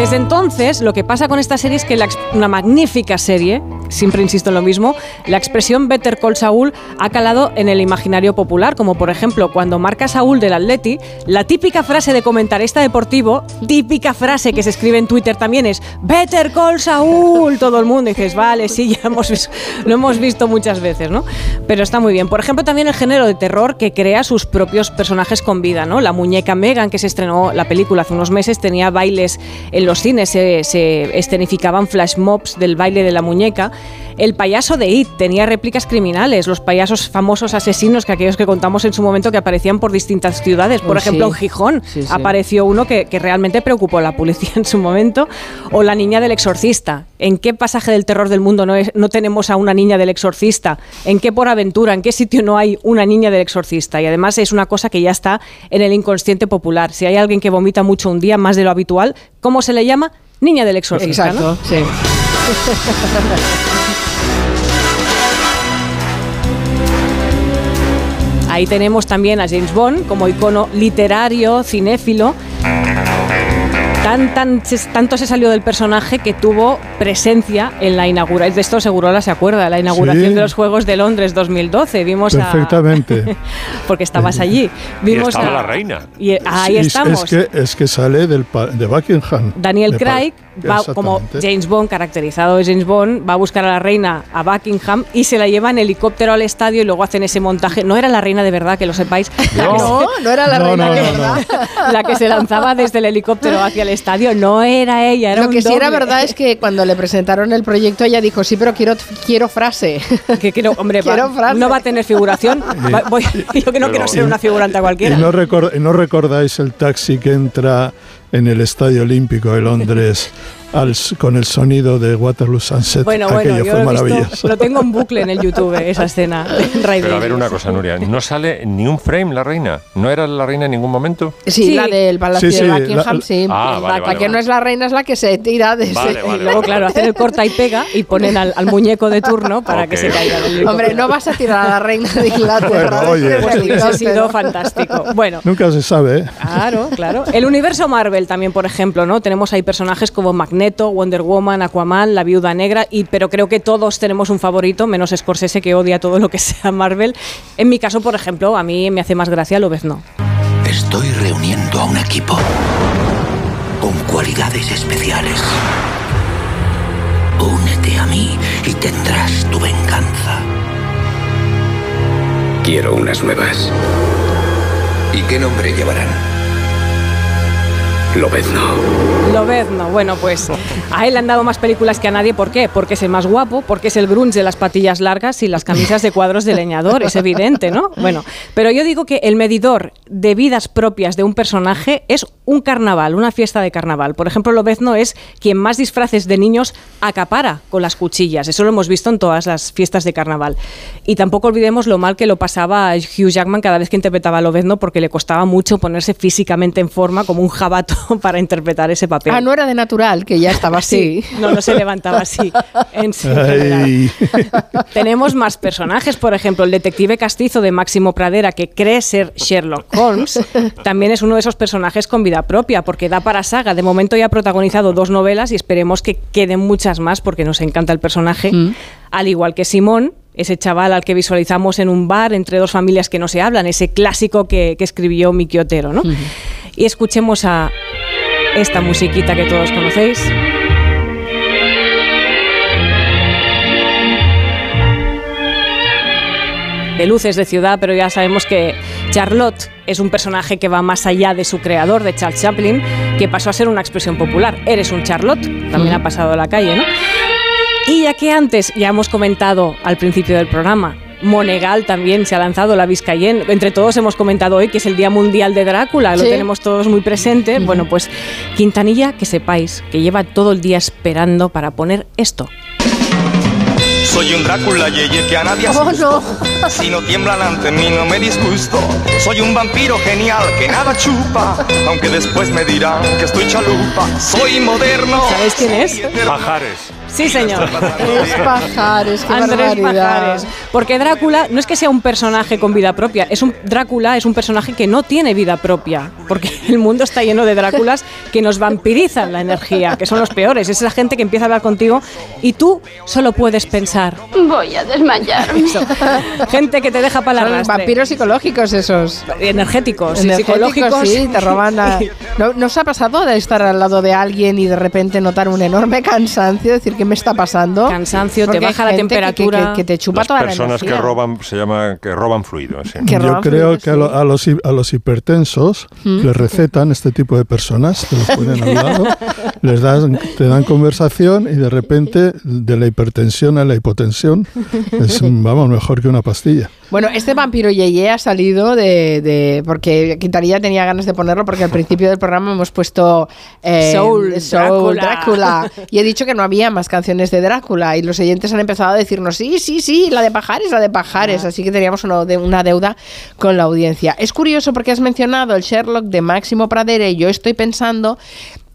Desde entonces lo que pasa con esta serie es que la una magnífica serie, siempre insisto en lo mismo, la expresión Better Call Saul ha calado en el imaginario popular, como por ejemplo cuando marca Saúl del Atleti, la típica frase de comentarista deportivo, típica frase que se escribe en Twitter también es Better Call Saúl, todo el mundo y dices, vale, sí, ya hemos lo hemos visto muchas veces, ¿no? Pero está muy bien. Por ejemplo, también el género de terror que crea sus propios personajes con vida, ¿no? La muñeca Megan, que se estrenó la película hace unos meses, tenía bailes en los cines, se, se escenificaban flash mobs del baile de la muñeca. El payaso de It tenía réplicas criminales, los payasos famosos asesinos que aquellos que contamos en su momento que aparecían por distintas ciudades. Por Uy, ejemplo, sí. en Gijón Sí, sí. apareció uno que, que realmente preocupó a la policía en su momento. O la niña del exorcista. ¿En qué pasaje del terror del mundo no, es- no tenemos a una niña del exorcista? ¿En qué por aventura? ¿En qué sitio no hay una niña del exorcista? Y además es una cosa que ya está en el inconsciente popular. Si hay alguien que vomita mucho un día más de lo habitual, ¿cómo se le llama? Niña del exorcista. ¿no? Exacto, sí. Ahí tenemos también a James Bond como icono literario, cinéfilo. Tan, tan, tanto se salió del personaje que tuvo presencia en la inauguración. De esto Segurola se acuerda, la inauguración Sí. de los Juegos de Londres 2012. Vimos a- Perfectamente. porque estabas allí. Y Vimos estaba a- la reina. y ahí Sí, estamos. Es, que, es que sale del pa- de Buckingham. Daniel Craig va como. James Bond, caracterizado de James Bond, va a buscar a la reina a Buckingham y se la lleva en helicóptero al estadio y luego hacen ese montaje. No era la reina de verdad, que lo sepáis. No, no era la No, reina no, de no, verdad. la que se lanzaba desde el helicóptero hacia el estadio no era ella, era Lo un que sí era verdad es que cuando le presentaron el proyecto ella dijo, sí, pero quiero, quiero frase. que quiero, hombre, va- frase. no va a tener figuración. Va- voy- yo que no quiero ser una figurante ¿Y cualquiera. no, y no recordáis el taxi que entra en el Estadio Olímpico de Londres al con el sonido de Waterloo Sunset? Bueno, Aquello bueno, yo fue lo, he visto- maravilloso. lo tengo en bucle en el YouTube, esa escena. Pero a ver una cosa, Nuria, ¿no sale ni un frame la reina? ¿No era la reina en ningún momento? Sí, Sí. la del Palacio Sí, sí, de Buckingham, la- sí. Ah, vale, la, vale, la que vale. no es la reina es la que se tira de Vale, ese- vale, Luego, claro, hacen el corta y pega y ponen al, al muñeco de turno para que se caiga. Hombre, no vas a tirar a la reina de Inglaterra. Bueno, oye. Pues helicóptero. sido fantástico. Bueno, Nunca se sabe, ¿eh? Claro, claro. El universo Marvel también, por ejemplo, ¿no? Tenemos ahí personajes como Magneto, Wonder Woman, Aquaman, la Viuda Negra, y pero creo que todos tenemos un favorito, menos Scorsese que odia todo lo que sea Marvel. En mi caso, por ejemplo, a mí me hace más gracia Lobezno. Estoy reuniendo a un equipo con cualidades especiales. Únete a mí y tendrás tu venganza. Quiero unas nuevas. ¿Y qué nombre llevarán? Lobezno. Lobezno, bueno, pues a él le han dado más películas que a nadie. ¿Por qué? Porque es el más guapo, porque es el grunge de las patillas largas y las camisas de cuadros de leñador. Es evidente, ¿no? Bueno, pero yo digo que el medidor de vidas propias de un personaje es un carnaval, una fiesta de carnaval. Por ejemplo, Lobezno es quien más disfraces de niños acapara con las cuchillas. Eso lo hemos visto en todas las fiestas de carnaval. Y tampoco olvidemos lo mal que lo pasaba Hugh Jackman cada vez que interpretaba a Lobezno porque le costaba mucho ponerse físicamente en forma como un jabato para interpretar ese papel. Ah, no era de natural, que ya estaba así. Sí, no, no se levantaba así. En sí, Ay. Tenemos más personajes, por ejemplo, el detective castizo de Máximo Pradera, que cree ser Sherlock Holmes, también es uno de esos personajes con vida propia, porque da para saga. De momento ya ha protagonizado dos novelas y esperemos que queden muchas más, porque nos encanta el personaje. Al igual que Simón, ese chaval al que visualizamos en un bar entre dos familias que no se hablan, ese clásico que, que escribió Miki Otero, ¿no? Y escuchemos a esta musiquita que todos conocéis. de luces de ciudad, pero ya sabemos que Charlotte es un personaje que va más allá de su creador, de Charles Chaplin, que pasó a ser una expresión popular. Eres un Charlotte, también ha pasado a la calle, ¿no? Y ya que antes ya hemos comentado al principio del programa, Monegal también se ha lanzado, la Vizcayen. Entre todos hemos comentado hoy que es el Día Mundial de Drácula, lo tenemos todos muy presente. Bueno, pues Quintanilla, que sepáis que lleva todo el día esperando para poner esto. Soy un Drácula, yeye, que a nadie Oh, asusto. Si no tiemblan ante mí, no me disgusto. Soy un vampiro genial que nada chupa. Aunque después me dirán que estoy chalupa. Soy moderno. ¿Sabéis quién es? Pajares. Sí, señor. Es Pajares, qué Andrés barbaridad. Pajares. Porque Drácula no es que sea un personaje con vida propia, es un Drácula es un personaje que no tiene vida propia, porque el mundo está lleno de Dráculas que nos vampirizan la energía, que son los peores. Es esa gente que empieza a hablar contigo y tú solo puedes pensar. Voy a desmayarme. Eso. Gente que te deja la arrastre. vampiros psicológicos esos. Energéticos, Energéticos, psicológicos. sí, te roban la... ¿No, ¿No os ha pasado de estar al lado de alguien y de repente notar un enorme cansancio? Decir, ¿qué me está pasando? Cansancio, te Porque hay baja la gente que- temperatura. Que, que te chupa Las toda personas la que roban se llama que roban fluido. sí. Que Yo roban creo fluidos, que a, lo- a los, a los hipertensos ¿Mm? les recetan este tipo de personas, te los ponen al lado, les dan, te dan conversación y de repente de la hipertensión a la hipotensión es, vamos, mejor que una pastilla. Bueno, este vampiro Yeye ha salido de, de- porque Quintanilla tenía ganas de ponerlo porque al principio del programa hemos puesto eh, Soul, Drácula. Drácula. y he dicho que no había más canciones de Drácula y los oyentes han empezado a decirnos sí, sí, sí, la de Pajares, la de Pajares, así que teníamos una, de- una deuda con la audiencia. Es curioso porque has mencionado el Sherlock de Máximo Pradera y yo estoy pensando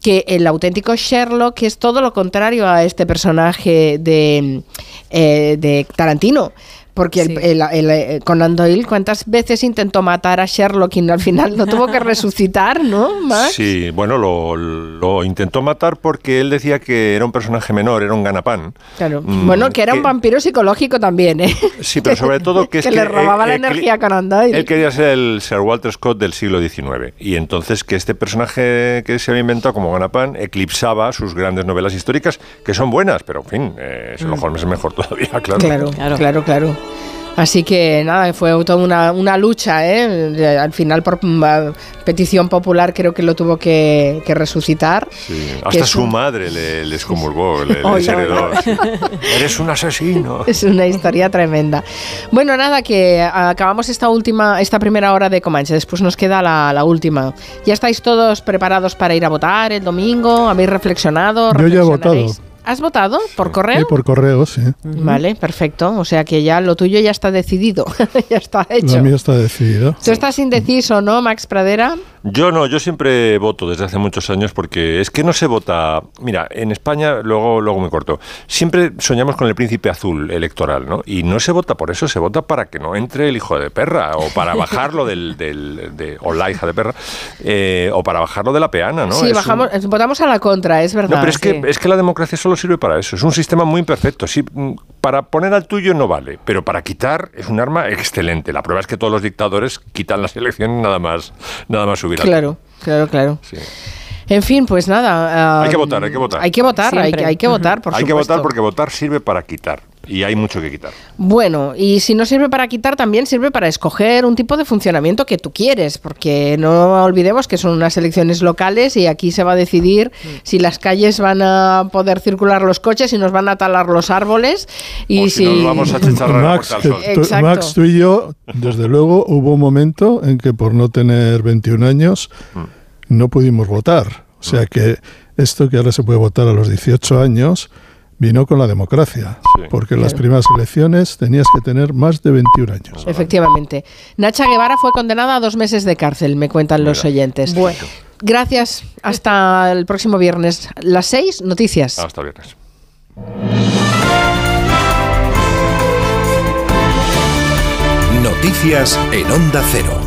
que el auténtico Sherlock es todo lo contrario a este personaje de, eh, de Tarantino. Porque el, el- el- eh, Conan Doyle, ¿cuántas veces intentó matar a Sherlock y al final lo tuvo que resucitar, ¿no? Max? Sí, bueno, lo, lo intentó matar porque él decía que era un personaje menor, era un ganapán. Claro. Mm, bueno, que era un vampiro psicológico también, ¿eh? Sí, pero sobre todo que es que, que... le robaba eh, la eh, energía a Conan Doyle. Él quería ser el Sir Walter Scott del siglo XIX y entonces que este personaje que se había inventado como Ganapán eclipsaba sus grandes novelas históricas, que son buenas, pero en fin, eh, Sherlock Holmes es mejor todavía, claro. Claro, claro, claro, Así que nada, fue toda una, una lucha, ¿eh? Al final, por mm, petición popular, creo que lo tuvo que, que resucitar. Sí, Hasta su un- madre le, le le, les heredó. oye. sí. Eres un asesino. Es una historia tremenda. Bueno, nada, que acabamos esta última, esta primera hora de Comanche. Después nos queda la, la última. ¿Ya estáis todos preparados para ir a votar el domingo? ¿Habéis reflexionado? Yo ya he votado. ¿Has votado por correo? Y por correo, sí. Vale, perfecto. O sea que ya lo tuyo ya está decidido, ya está hecho. Lo mío está decidido. Tú estás indeciso, ¿no, Max Pradera? Yo no, yo siempre voto desde hace muchos años porque es que no se vota. Mira, en España, luego, luego me corto, siempre soñamos con el príncipe azul electoral, ¿no? Y no se vota por eso, se vota para que no entre el hijo de perra o para bajarlo del. del de- o la hija de perra, eh, o para bajarlo de la peana, ¿no? sí, Es bajamos, votamos a la contra, es verdad. No, pero es sí. que, es que la democracia solo sirve para eso. Es un sistema muy imperfecto. Sí, mm, para poner al tuyo no vale, pero para quitar es un arma excelente. La prueba es que todos los dictadores quitan las elecciones nada más, nada más subir Claro, claro, claro. Sí. En fin, pues nada. Hay que votar, hay que votar. Hay que votar, hay, Siempre. que- hay que votar, por Hay que votar porque votar sirve para quitar. Y hay mucho que quitar. Bueno, y si no sirve para quitar, también sirve para escoger un tipo de funcionamiento que tú quieres, porque no olvidemos que son unas elecciones locales y aquí se va a decidir si las calles van a poder circular los coches, si nos van a talar los árboles y O si nos vamos a chicharrar Max, sol. tú-. Max, tú y yo, desde luego, hubo un momento en que por no tener 21 años no pudimos votar. O sea que esto que ahora se puede votar a los 18 años vino con la democracia, porque en las primeras elecciones tenías que tener más de 21 años. Efectivamente. Nacha Guevara fue condenada a dos meses de cárcel, me cuentan los oyentes. Bueno. Gracias. Hasta el próximo viernes. Las seis noticias. Hasta viernes. Noticias en Onda Cero.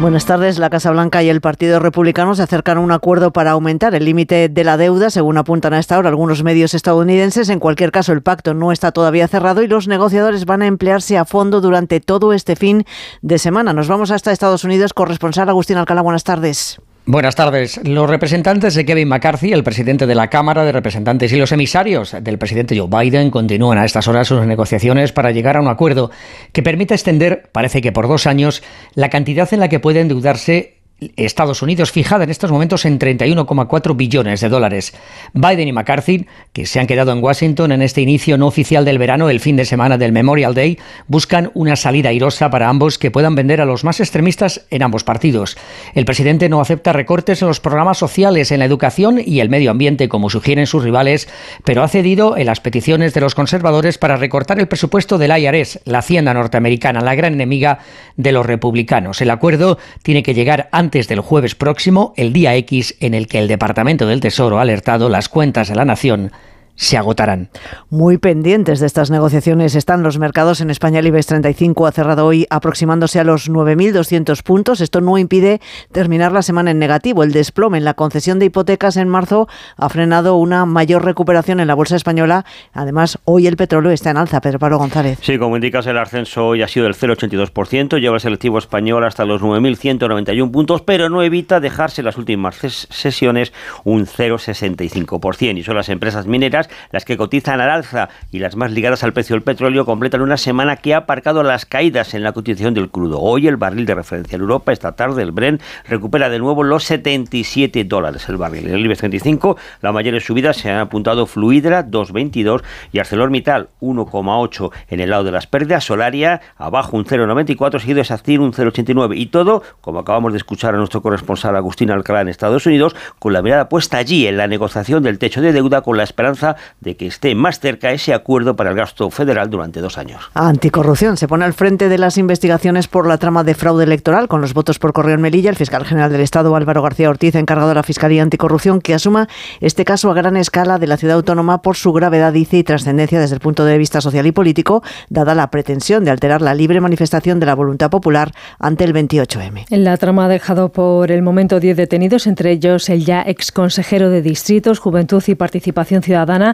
Buenas tardes. La Casa Blanca y el Partido Republicano se acercan a un acuerdo para aumentar el límite de la deuda, según apuntan a esta hora algunos medios estadounidenses. En cualquier caso, el pacto no está todavía cerrado y los negociadores van a emplearse a fondo durante todo este fin de semana. Nos vamos hasta Estados Unidos. Corresponsal Agustín Alcalá, buenas tardes. Buenas tardes. Los representantes de Kevin McCarthy, el presidente de la Cámara de Representantes, y los emisarios del presidente Joe Biden continúan a estas horas sus negociaciones para llegar a un acuerdo que permita extender, parece que por dos años, la cantidad en la que puede endeudarse Estados Unidos, fijada en estos momentos en 31,4 billones de dólares. Biden y McCarthy, que se han quedado en Washington en este inicio no oficial del verano, el fin de semana del Memorial Day, buscan una salida airosa para ambos que puedan vender a los más extremistas en ambos partidos. El presidente no acepta recortes en los programas sociales, en la educación y el medio ambiente, como sugieren sus rivales, pero ha cedido en las peticiones de los conservadores para recortar el presupuesto del IRS, la hacienda norteamericana, la gran enemiga de los republicanos. El acuerdo tiene que llegar antes del jueves próximo, el día X, en el que el Departamento del Tesoro ha alertado las cuentas de la nación se agotarán. Muy pendientes de estas negociaciones están los mercados. En España el IBEX 35 ha cerrado hoy aproximándose a los 9.200 puntos. Esto no impide terminar la semana en negativo. El desplome en la concesión de hipotecas en marzo ha frenado una mayor recuperación en la bolsa española. Además, hoy el petróleo está en alza. Pedro Pablo González. Sí, como indicas, el ascenso hoy ha sido del 0,82%, lleva el selectivo español hasta los 9.191 puntos, pero no evita dejarse en las últimas ses- sesiones un 0,65%. Y son las empresas mineras las que cotizan al alza y las más ligadas al precio del petróleo completan una semana que ha aparcado las caídas en la cotización del crudo. Hoy el barril de referencia en Europa, esta tarde el Brent recupera de nuevo los 77 dólares el barril. En el IBEX 35 las mayores subidas se han apuntado Fluidra 2,22 y ArcelorMittal 1,8 en el lado de las pérdidas. Solaria abajo un 0,94 seguido de SACIR un 0,89 y todo, como acabamos de escuchar a nuestro corresponsal Agustín Alcalá en Estados Unidos, con la mirada puesta allí en la negociación del techo de deuda con la esperanza de que esté más cerca ese acuerdo para el gasto federal durante dos años. Anticorrupción se pone al frente de las investigaciones por la trama de fraude electoral con los votos por correo en Melilla. El fiscal general del Estado, Álvaro García Ortiz, encargado a la Fiscalía Anticorrupción que asuma este caso a gran escala de la ciudad autónoma por su gravedad, dice, y trascendencia desde el punto de vista social y político, dada la pretensión de alterar la libre manifestación de la voluntad popular ante el 28M. En la trama ha dejado por el momento 10 detenidos, entre ellos el ya ex consejero de Distritos, Juventud y Participación Ciudadana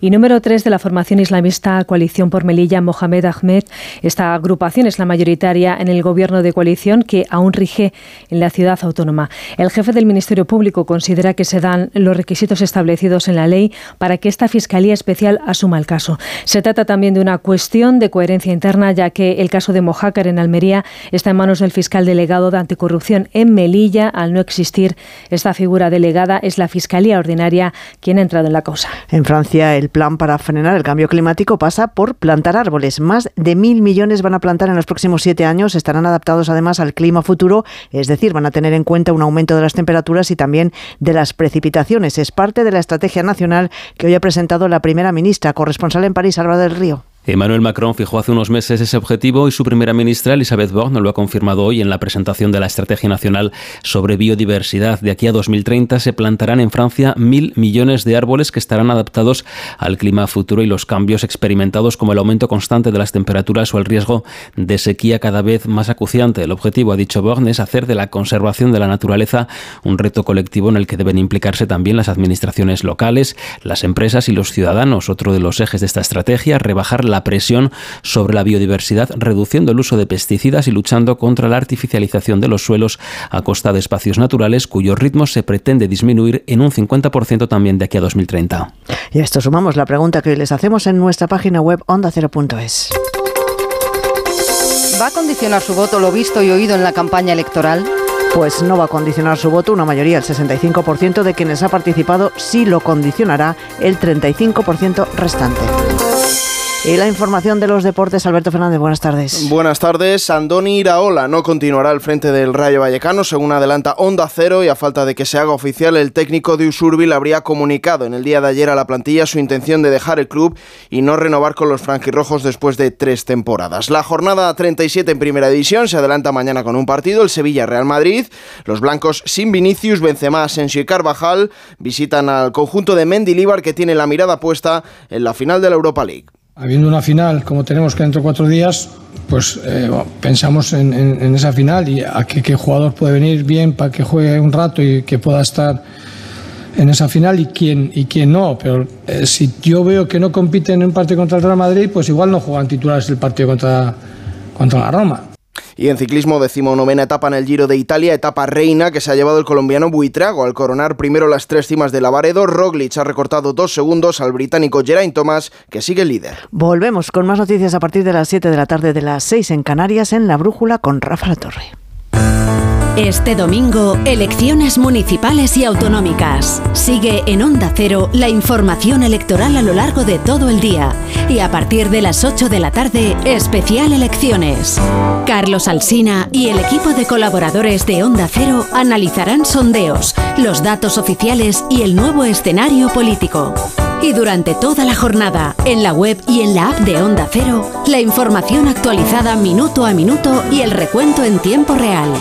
y número 3 de la formación islamista Coalición por Melilla, Mohamed Ahmed. Esta agrupación es la mayoritaria en el gobierno de coalición que aún rige en la ciudad autónoma. El jefe del Ministerio Público considera que se dan los requisitos establecidos en la ley para que esta Fiscalía Especial asuma el caso. Se trata también de una cuestión de coherencia interna, ya que el caso de Mojácar en Almería está en manos del fiscal delegado de anticorrupción en Melilla. Al no existir esta figura delegada, es la Fiscalía Ordinaria quien ha entrado en la causa. En Francia, el plan para frenar el cambio climático pasa por plantar árboles. Más de mil millones van a plantar en los próximos siete años. Estarán adaptados además al clima futuro, es decir, van a tener en cuenta un aumento de las temperaturas y también de las precipitaciones. Es parte de la estrategia nacional que hoy ha presentado la primera ministra, corresponsal en París, Álvaro del Río. Emmanuel Macron fijó hace unos meses ese objetivo y su primera ministra, Elisabeth Borne, lo ha confirmado hoy en la presentación de la Estrategia Nacional sobre Biodiversidad. De aquí a 2030 se plantarán en Francia mil millones de árboles que estarán adaptados al clima futuro y los cambios experimentados como el aumento constante de las temperaturas o el riesgo de sequía cada vez más acuciante. El objetivo, ha dicho Borne, es hacer de la conservación de la naturaleza un reto colectivo en el que deben implicarse también las administraciones locales, las empresas y los ciudadanos. Otro de los ejes de esta estrategia, rebajar la presión sobre la biodiversidad, reduciendo el uso de pesticidas y luchando contra la artificialización de los suelos a costa de espacios naturales cuyo ritmo se pretende disminuir en un 50% también de aquí a 2030. Y a esto sumamos la pregunta que hoy les hacemos en nuestra página web ondacero.es. ¿Va a condicionar su voto lo visto y oído en la campaña electoral? Pues no va a condicionar su voto una mayoría, el 65% de quienes ha participado sí lo condicionará el 35% restante. Y la información de los deportes, Alberto Fernández, buenas tardes. Buenas tardes. Andoni Iraola no continuará al frente del Rayo Vallecano, según adelanta Onda Cero, y a falta de que se haga oficial, el técnico de Usurbil habría comunicado en el día de ayer a la plantilla su intención de dejar el club y no renovar con los franquirrojos después de tres temporadas. La jornada 37 en Primera División se adelanta mañana con un partido, el Sevilla-Real Madrid. Los blancos sin Vinicius, Benzema, Asensio y Carvajal visitan al conjunto de Mendilibar que tiene la mirada puesta en la final de la Europa League. Habiendo una final como tenemos que dentro de cuatro días, pues eh, pensamos en, en- esa final y a qué, qué jugador puede venir bien para que juegue un rato y que pueda estar en esa final y quién, y quién no. Pero eh, si yo veo que no compiten en un partido contra el Real Madrid, pues igual no juegan titulares el partido contra, contra la Roma. Y en ciclismo, decimonovena etapa en el Giro de Italia, etapa reina que se ha llevado el colombiano Buitrago al coronar primero las tres cimas de Lavaredo. Roglic ha recortado dos segundos al británico Geraint Thomas, que sigue líder. Volvemos con más noticias a partir de las 7 de la tarde de las 6 en Canarias en La Brújula con Rafa La Torre. Este domingo, elecciones municipales y autonómicas. Sigue en Onda Cero la información electoral a lo largo de todo el día. Y a partir de las 8 de la tarde, especial elecciones. Carlos Alsina y el equipo de colaboradores de Onda Cero analizarán sondeos, los datos oficiales y el nuevo escenario político. Y durante toda la jornada, en la web y en la app de Onda Cero, la información actualizada minuto a minuto y el recuento en tiempo real.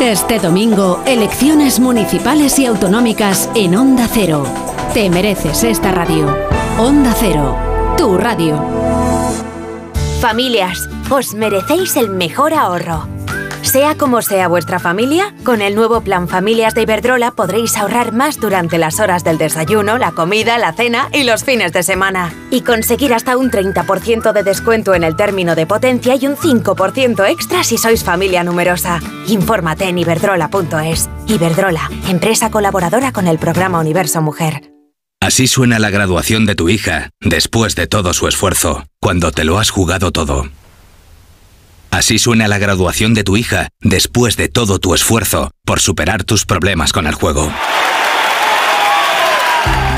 Este domingo, elecciones municipales y autonómicas en Onda Cero. Te mereces esta radio. Onda Cero, tu radio. Familias, os merecéis el mejor ahorro. Sea como sea vuestra familia, con el nuevo plan Familias de Iberdrola podréis ahorrar más durante las horas del desayuno, la comida, la cena y los fines de semana. Y conseguir hasta un 30% de descuento en el término de potencia y un 5% extra si sois familia numerosa. Infórmate en iberdrola.es. Iberdrola, empresa colaboradora con el programa Universo Mujer. Así suena la graduación de tu hija, después de todo su esfuerzo, cuando te lo has jugado todo. Así suena la graduación de tu hija, después de todo tu esfuerzo, por superar tus problemas con el juego.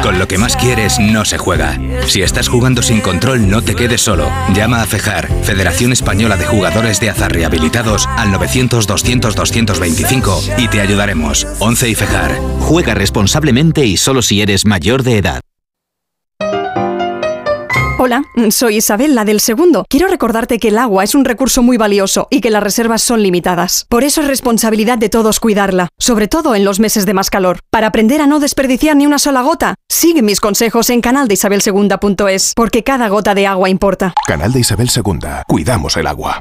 Con lo que más quieres no se juega. Si estás jugando sin control, no te quedes solo. Llama a FEJAR, Federación Española de Jugadores de Azar Rehabilitados, al 900-200-225 y te ayudaremos. 11 y FEJAR. Juega responsablemente y solo si eres mayor de edad. Hola, soy Isabel, la del segundo. Quiero recordarte que el agua es un recurso muy valioso y que las reservas son limitadas. Por eso es responsabilidad de todos cuidarla, sobre todo en los meses de más calor. Para aprender a no desperdiciar ni una sola gota, sigue mis consejos en canaldeisabelsegunda.es, porque cada gota de agua importa. Canal de Isabel II. Cuidamos el agua.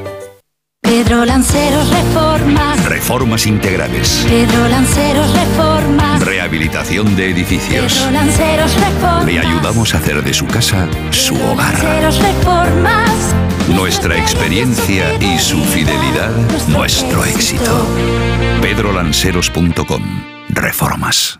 Pedro Lanceros Reformas. Reformas integrales. Pedro Lanceros Reformas. Rehabilitación de edificios. Pedro Lanceros Reformas. Le ayudamos a hacer de su casa su hogar. Lanceros Reformas. Nuestra experiencia y su fidelidad, nuestro éxito. pedrolanceros.com. Reformas.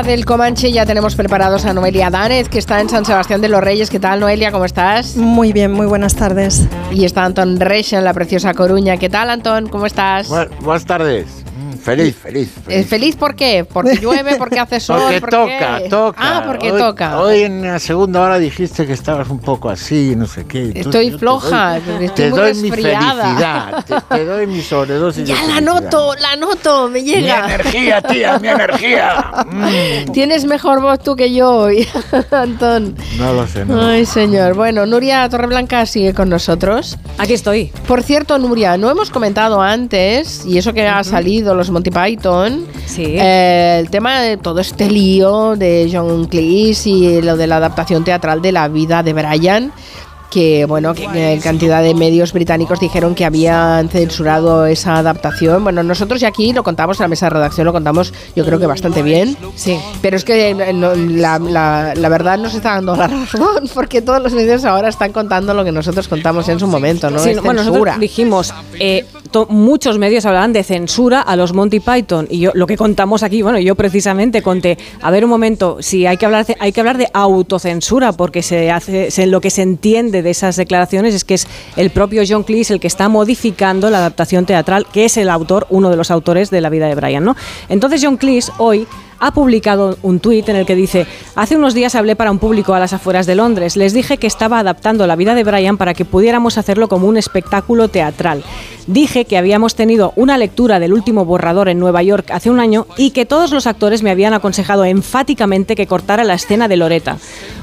Hora del Comanche, ya tenemos preparados a Noelia Danez, que está en San Sebastián de los Reyes. ¿Qué tal, Noelia? ¿Cómo estás? Muy bien, muy buenas tardes. Y está Antón Reich en la preciosa Coruña. ¿Qué tal, Antón? ¿Cómo estás? buenas tardes. Feliz, feliz. Feliz. ¿Feliz por qué? ¿Porque llueve? ¿Porque hace sol? Porque toca, toca. Ah, porque hoy, toca. Hoy en la segunda hora dijiste que estabas un poco así, no sé qué. Estoy floja, te doy, estoy te muy doy mi felicidad, te, te doy mi sobredosis Ya de la felicidad. noto, la noto, me llega. Mi energía, tía, mi energía. Mm. Tienes mejor voz tú que yo hoy, Antón. No lo sé, no. Ay, señor. Bueno, Nuria Torreblanca sigue con nosotros. Aquí estoy. Por cierto, Nuria, no hemos comentado antes, y eso que ha salido los Monty Python, Sí. eh, el tema de todo este lío de John Cleese y lo de la adaptación teatral de la vida de Brian. Que bueno, que, cantidad de medios británicos dijeron que habían censurado esa adaptación. Bueno, nosotros ya aquí lo contamos en la mesa de redacción, lo contamos yo creo que bastante bien. Sí. Pero es que eh, no, la, la- la verdad nos está dando la razón, porque todos los medios ahora están contando lo que nosotros contamos en su momento, ¿no? Sí, es bueno, nosotros dijimos, eh, muchos medios hablaban de censura a los Monty Python y yo lo que contamos aquí, bueno, yo precisamente conté, a ver un momento, si hay que hablar, hay que hablar de autocensura porque se hace, se- lo que se entiende de esas declaraciones es que es el propio John Cleese el que está modificando la adaptación teatral, que es el autor, uno de los autores de la vida de Brian, ¿no? Entonces John Cleese hoy ha publicado un tuit en el que dice, hace unos días hablé para un público a las afueras de Londres, les dije que estaba adaptando la vida de Brian para que pudiéramos hacerlo como un espectáculo teatral. Dije que habíamos tenido una lectura del último borrador en Nueva York hace un año y que todos los actores me habían aconsejado enfáticamente que cortara la escena de Loreta.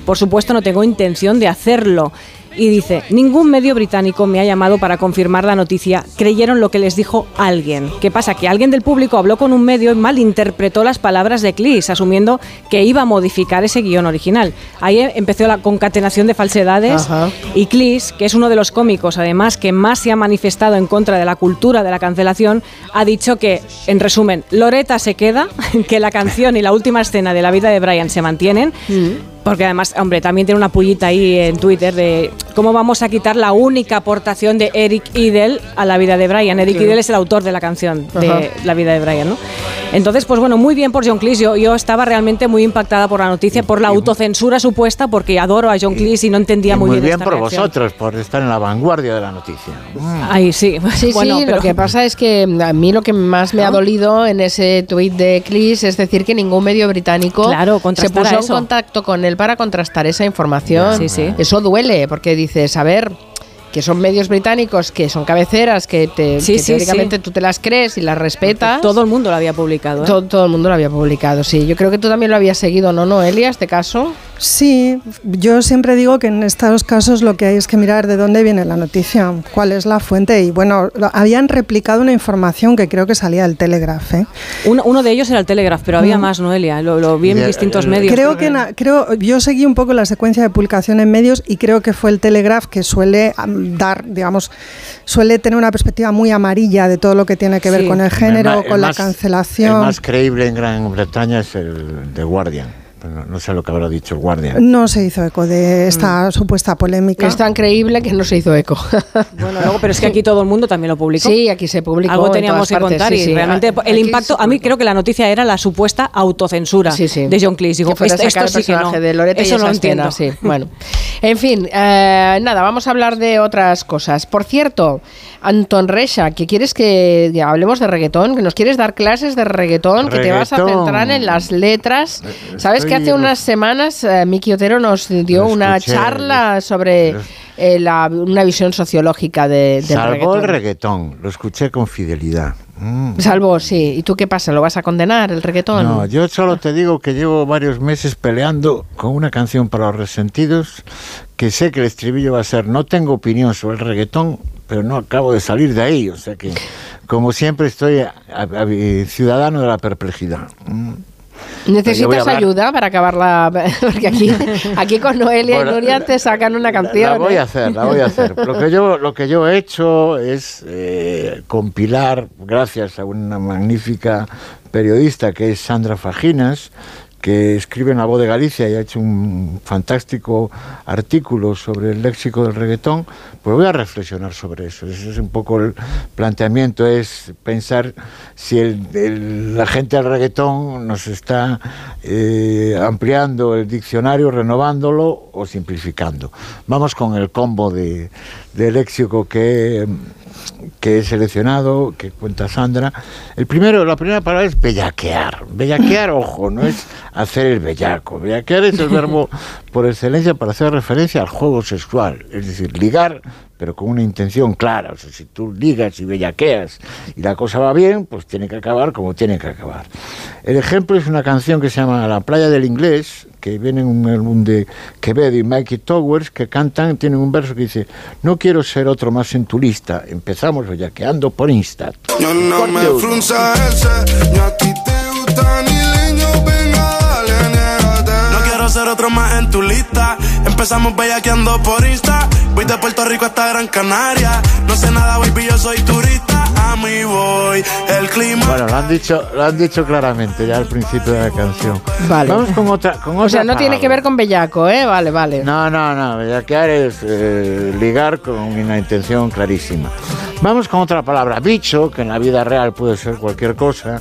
Por supuesto no tengo intención de hacerlo. Y dice, ningún medio británico me ha llamado para confirmar la noticia, creyeron lo que les dijo alguien. ¿Qué pasa? Que alguien del público habló con un medio y malinterpretó las palabras de Cleese, asumiendo que iba a modificar ese guion original. Ahí eh, empezó la concatenación de falsedades Ajá. y Cleese, que es uno de los cómicos además que más se ha manifestado en contra de la cultura de la cancelación, ha dicho que, en resumen, Loreta se queda, que la canción y la última escena de la vida de Brian se mantienen. Porque además, hombre, también tiene una pullita ahí en Twitter de cómo vamos a quitar la única aportación de Eric Idle a la vida de Brian. Eric. Idle es el autor de la canción de Ajá. la vida de Brian, ¿no? Entonces, pues bueno, muy bien por John Cleese. Yo, yo estaba realmente muy impactada por la noticia, por la autocensura supuesta, porque adoro a John Cleese y no entendía Y muy, muy bien, bien esta por reacción. vosotros, por estar en la vanguardia de la noticia. Mm. Ahí sí. Sí, Bueno, sí, pero- lo que pasa es que a mí lo que más me ha dolido en ese tuit de Cleese es decir que ningún medio británico Claro, se puso en contacto con él para contrastar esa información. Sí, sí. Eso duele, porque dices, a ver, que son medios británicos, que son cabeceras, que, te, Sí, que sí, teóricamente sí. tú te las crees y las respetas. Todo el mundo lo había publicado. ¿eh? Todo, todo el mundo lo había publicado, sí. Yo creo que tú también lo habías seguido, ¿no, Noelia, este caso? Sí, yo siempre digo que en estos casos lo que hay es que mirar de dónde viene la noticia, cuál es la fuente. Y bueno, habían replicado una información que creo que salía del Telegraph. ¿eh? Uno, uno de ellos era el Telegraph, pero había Mm. más, Noelia. Lo, lo vi en distintos medios. Creo que na- creo yo seguí un poco la secuencia de publicación en medios y creo que fue el Telegraph que suele dar, digamos, suele tener una perspectiva muy amarilla de todo lo que tiene que ver Sí. con el género, con la más- El cancelación. más creíble en Gran Bretaña es el The Guardian. No, no sé lo que habrá dicho el Guardian. No se hizo eco de esta supuesta polémica. Es tan creíble que no se hizo eco. Bueno, luego, pero es que aquí todo el mundo también lo publicó. Sí, aquí se publicó. Algo en teníamos que partes, contar sí, y sí. realmente el impacto, a mí creo que la noticia era la supuesta autocensura de John Cleese. Digo, que fuera esto, esto sí que no. de Eso y no entiendo. sí. Bueno, en fin, eh, nada, vamos a hablar de otras cosas. Por cierto, Anton Resha, que quieres que ya hablemos de reggaetón, que nos quieres dar clases de reggaetón, que te vas a Reggaetón. centrar en las letras. Sabes que hace unas semanas eh, Miki Otero nos dio Lo una escuché, charla sobre eh, la- una visión sociológica de, del Salvó reggaetón. el reggaetón, lo escuché con fidelidad. Mm. Salvo, sí. ¿Y tú qué pasa? ¿Lo vas a condenar, el reggaetón? No, yo solo te digo que llevo varios meses peleando con una canción para los resentidos, que sé que el estribillo va a ser, no tengo opinión sobre el reggaetón, pero no acabo de salir de ahí, o sea que, como siempre, estoy a- a- a- ciudadano de la perplejidad. Mm. ¿Necesitas ayuda para acabarla? Porque aquí, aquí con Noelia Bueno, y Nuria te sacan una canción. La voy ¿eh? a hacer, la voy a hacer. Lo que yo, lo que yo he hecho es eh, compilar, gracias a una magnífica periodista que es Sandra Faginas, que escribe en La Voz de Galicia y ha hecho un fantástico artículo sobre el léxico del reggaetón, pues voy a reflexionar sobre eso. Ese es un poco el planteamiento, es pensar si el- el- la gente del reggaetón nos está eh, ampliando el diccionario, renovándolo o simplificando. Vamos con el combo de, de léxico que, que he seleccionado, que cuenta Sandra. El primero, la primera palabra es bellaquear. Bellaquear, ojo, no es hacer el bellaco. Bellaquear es el verbo por excelencia para hacer referencia al juego sexual, es decir, ligar, pero con una intención clara. O sea, si tú ligas y bellaqueas y la cosa va bien, pues tiene que acabar como tiene que acabar. El ejemplo es una canción que se llama La playa del inglés, que viene en un álbum de Quevedo y Mikey Towers, que cantan, tienen un verso que dice, no quiero ser otro más en tu lista, empezamos bellaqueando por Insta. Yo no me frunza ese, ni a ti te gusta ni leño, venga, dale. No quiero ser otro más en tu lista. Empezamos bellaqueando por Insta. Voy de Puerto Rico hasta Gran Canaria. No sé nada, baby, yo soy turista. A mí voy, el clima. Bueno, lo han dicho, lo han dicho claramente ya al principio de la canción. Vale. Vamos con otra, con O sea, otra no tiene que ver con bellaco, ¿eh? Vale, vale. No, no, no, bellaquear es eh, ligar con una intención clarísima. Vamos con otra palabra, bicho, que en la vida real puede ser cualquier cosa.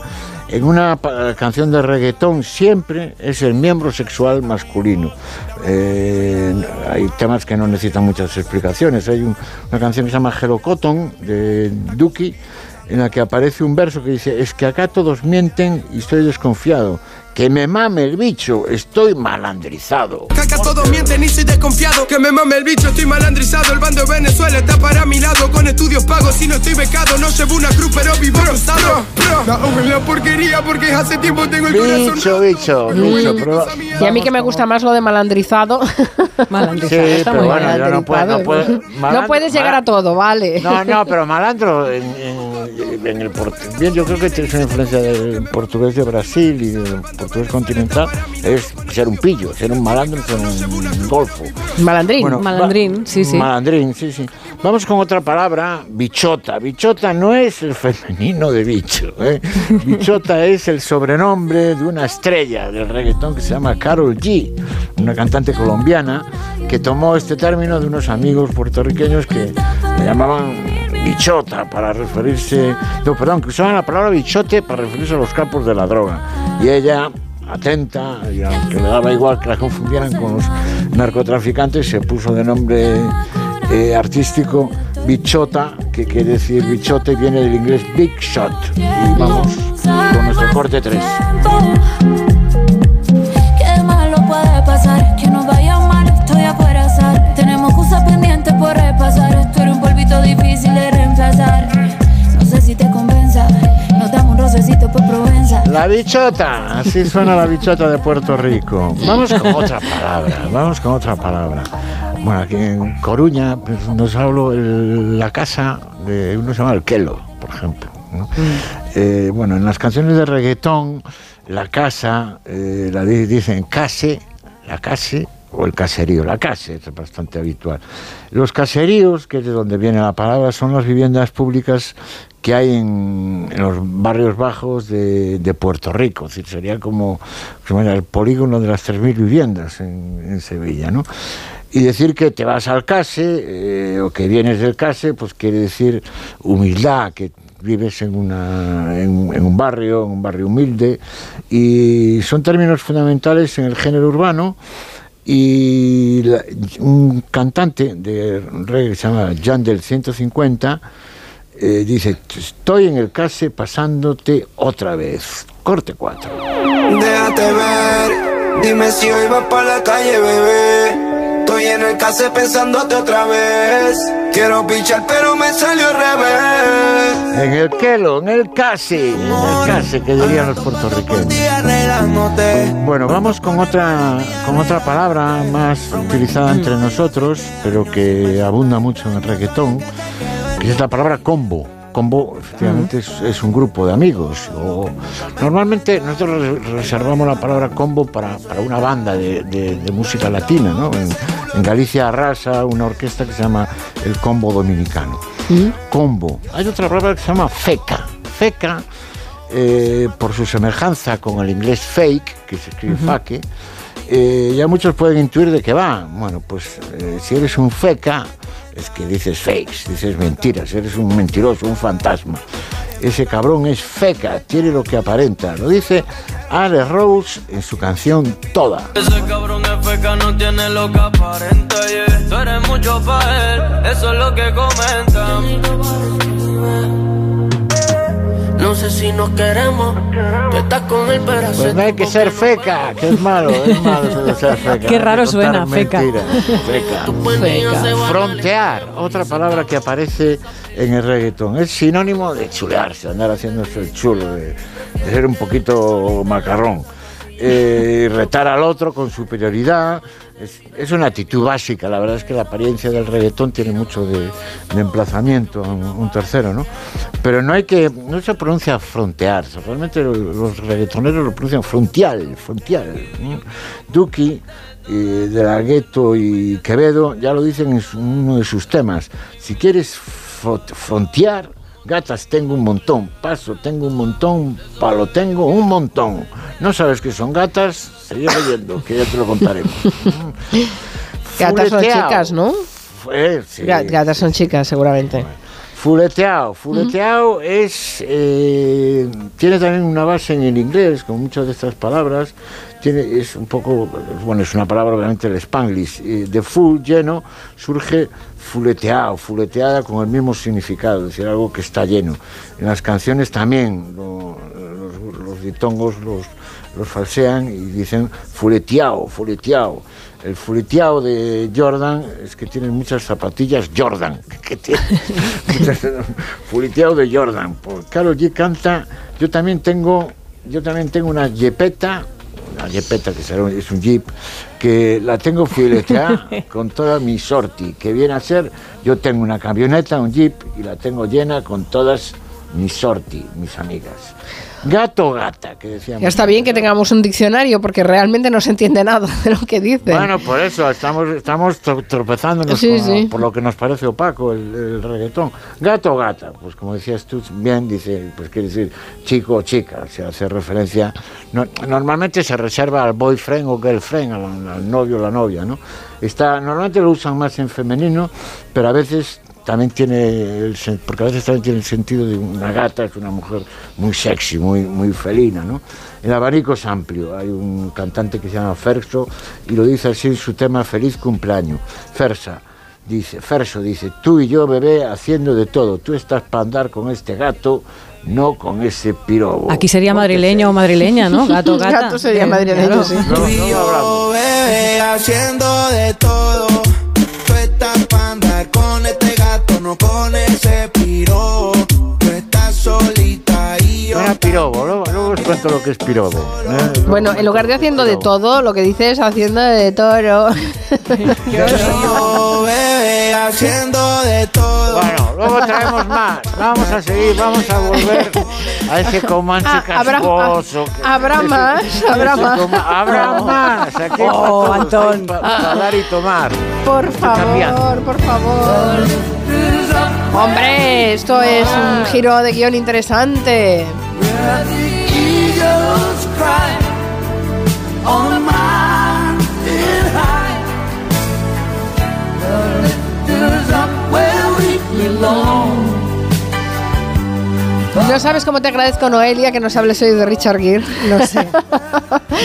En una canción de reggaetón siempre es el miembro sexual masculino. Eh, hay temas que no necesitan muchas explicaciones. Hay un- una canción que se llama Hello Cotton de Duki en la que aparece un verso que dice, es que acá todos mienten y estoy desconfiado. Que me mame el bicho, estoy malandrizado. Caca, todos mienten y soy desconfiado. Que me mame el bicho, estoy malandrizado. El bando de Venezuela está para mi lado. Con estudios pagos, si no estoy becado. No llevo una cruz, pero vivo cruzado. No, la porquería porque hace tiempo tengo el corazón. Bicho, bicho, bicho, pero... Y a mí que me gusta más lo de malandrizado. Sí, pero bueno, yo no puedo... No, puedo- No malandro- puedes llegar a todo, vale. No, no, pero malandro en, en- en el portugués, bien, yo creo que tienes una influencia del portugués de Brasil y del portugués continental, es ser un pillo, ser un malandro, ser un golfo. Malandrín. Bueno, Malandrín, va- sí, sí. Malandrín, sí, sí. Vamos con otra palabra, bichota. Bichota no es el femenino de bicho. ¿eh? Bichota es el sobrenombre de una estrella del reggaetón que se llama Carol G, una cantante colombiana que tomó este término de unos amigos puertorriqueños que le llamaban bichota para referirse, no, perdón, que usaban la palabra bichote para referirse a los campos de la droga. Y ella atenta, y aunque le daba igual que la confundieran con los narcotraficantes, se puso de nombre eh, artístico Bichota, que quiere decir bichote, viene del inglés Big Shot. Y vamos con nuestro corte 3. Bichota, así suena la bichota de Puerto Rico. Vamos con otra palabra, vamos con otra palabra. Bueno, aquí en Coruña pues, nos hablo el- la casa de uno se llama el Kelo, por ejemplo. ¿no? Eh, bueno, en las canciones de reggaetón, la casa, eh, la di- dicen case, la case o el caserío, la casa es bastante habitual. Los caseríos, que es de donde viene la palabra, son las viviendas públicas que hay en, los barrios bajos de, Puerto Rico, es decir, sería como, el polígono de las 3.000 viviendas en, Sevilla, ¿no? Y decir que te vas al case eh, o que vienes del case, pues quiere decir humildad, que vives en, una, en, un barrio, en un barrio humilde, y son términos fundamentales en el género urbano. Y un cantante de reggae que se llama Jan del 150 eh, dice: Estoy en el case pasándote otra vez. Corte 4. Déjate ver, dime si hoy vas para la calle, bebé. Estoy en el case pensándote otra vez. Quiero pichar, pero me salió al revés. En el quelo, en el case. En el case, que dirían los puertorriqueños. Bueno, vamos con otra, con otra palabra más utilizada entre nosotros, pero que abunda mucho en el reggaetón, es la palabra combo combo efectivamente es, un grupo de amigos. O, normalmente nosotros reservamos la palabra combo para, una banda de, música latina. ¿no? En, Galicia arrasa una orquesta que se llama el Combo Dominicano. Combo. Hay otra palabra que se llama feca. Feca, eh, por su semejanza con el inglés fake, que se escribe fake, eh, ya muchos pueden intuir de qué va. Bueno, pues eh, si eres un feca, es que dices fakes, dices mentiras, eres un mentiroso, un fantasma. Ese cabrón es feca, tiene lo que aparenta. Lo dice Ale Rose en su canción Toda. Ese cabrón es feca, no tiene lo que aparenta. Eres mucho él, eso es lo que. No sé si nos queremos. Tú estás con el pero Pues no hay que ser feca, que es malo, es malo ser feca. Qué raro suena, feca. feca. feca. Frontear, otra palabra que aparece en el reggaetón. Es sinónimo de chulearse, andar haciéndose el chulo, de, ser un poquito macarrón. Eh, retar al otro con superioridad, es, una actitud básica, la verdad es que la apariencia del reggaetón tiene mucho de, emplazamiento a un, tercero, ¿no? Pero no hay que, no se pronuncia frontear, realmente los reggaetoneros lo pronuncian frontial, frontial. Duki, eh, de la Gueto y Quevedo ya lo dicen en uno de sus temas. Si quieres frontear, Gatas tengo un montón, paso tengo un montón, palo tengo un montón. ¿No sabes qué son gatas? Sigue leyendo, que ya te lo contaremos. gatas son chicas, ¿no? Gatas son chicas, seguramente. Fuleteado. Fuleteado es. Eh, tiene también una base en el inglés, con muchas de estas palabras. Tiene, es un poco. Bueno, es una palabra obviamente el spanglish. de full, lleno, surge fuleteado, fuleteada con el mismo significado, es decir, algo que está lleno. En las canciones también los, los ditongos los, los falsean y dicen fuleteado, fuleteado. El fuleteado de Jordan es que tiene muchas zapatillas Jordan, que tiene de Jordan. Por Carol G canta, yo también tengo, yo también tengo una jepeta una jepeta que es un jeep, que la tengo fileteada con toda mi sorti, que viene a ser, yo tengo una camioneta, un jeep, y la tengo llena con todas mis sorti, mis amigas. Gato gata, que decíamos. Ya está bien que tengamos un diccionario porque realmente no se entiende nada de lo que dice. Bueno, por eso estamos, estamos tropezándonos por lo que nos parece opaco el, reggaetón. Gato gata, pues como decías tú bien, dice, pues quiere decir chico o chica, se hace referencia. normalmente se reserva al boyfriend o girlfriend, al, al novio o la novia, ¿no? Está, normalmente lo usan más en femenino, pero a veces también tiene, el, porque a veces también tiene el sentido de una gata, es una mujer muy sexy, muy, muy felina, ¿no? El abanico es amplio, hay un cantante que se llama Ferso y lo dice así en su tema Feliz cumpleaños. Fersa, dice, Ferso dice, tú y yo bebé haciendo de todo, tú estás para andar con este gato, no con ese pirobo. Aquí sería madrileño o madrileña, ¿no? Gato, gata. Gato sería madrileño, sí. tú y yo, bebé, haciendo de todo, tú estás para andar con con ese piro. Tú estás solita y yo. Era pirobo, luego, luego os cuento lo que es pirobo. ¿eh? Bueno, en lugar de haciendo de todo, lo que dice es haciendo de toro. yo, bebé, haciendo de todo. Bueno, luego traemos más. Vamos a seguir, vamos a volver a ese comance Ah, habrá- casposo. ah, habrá más, habrá más. Habrá más. Aquí Oh, para todos, Antón. pa- para dar y tomar. Por favor, por favor. Hombre, esto es un giro de guion interesante. No sabes cómo te agradezco, Noelia, que nos hables hoy de Richard Gere. Lo sé.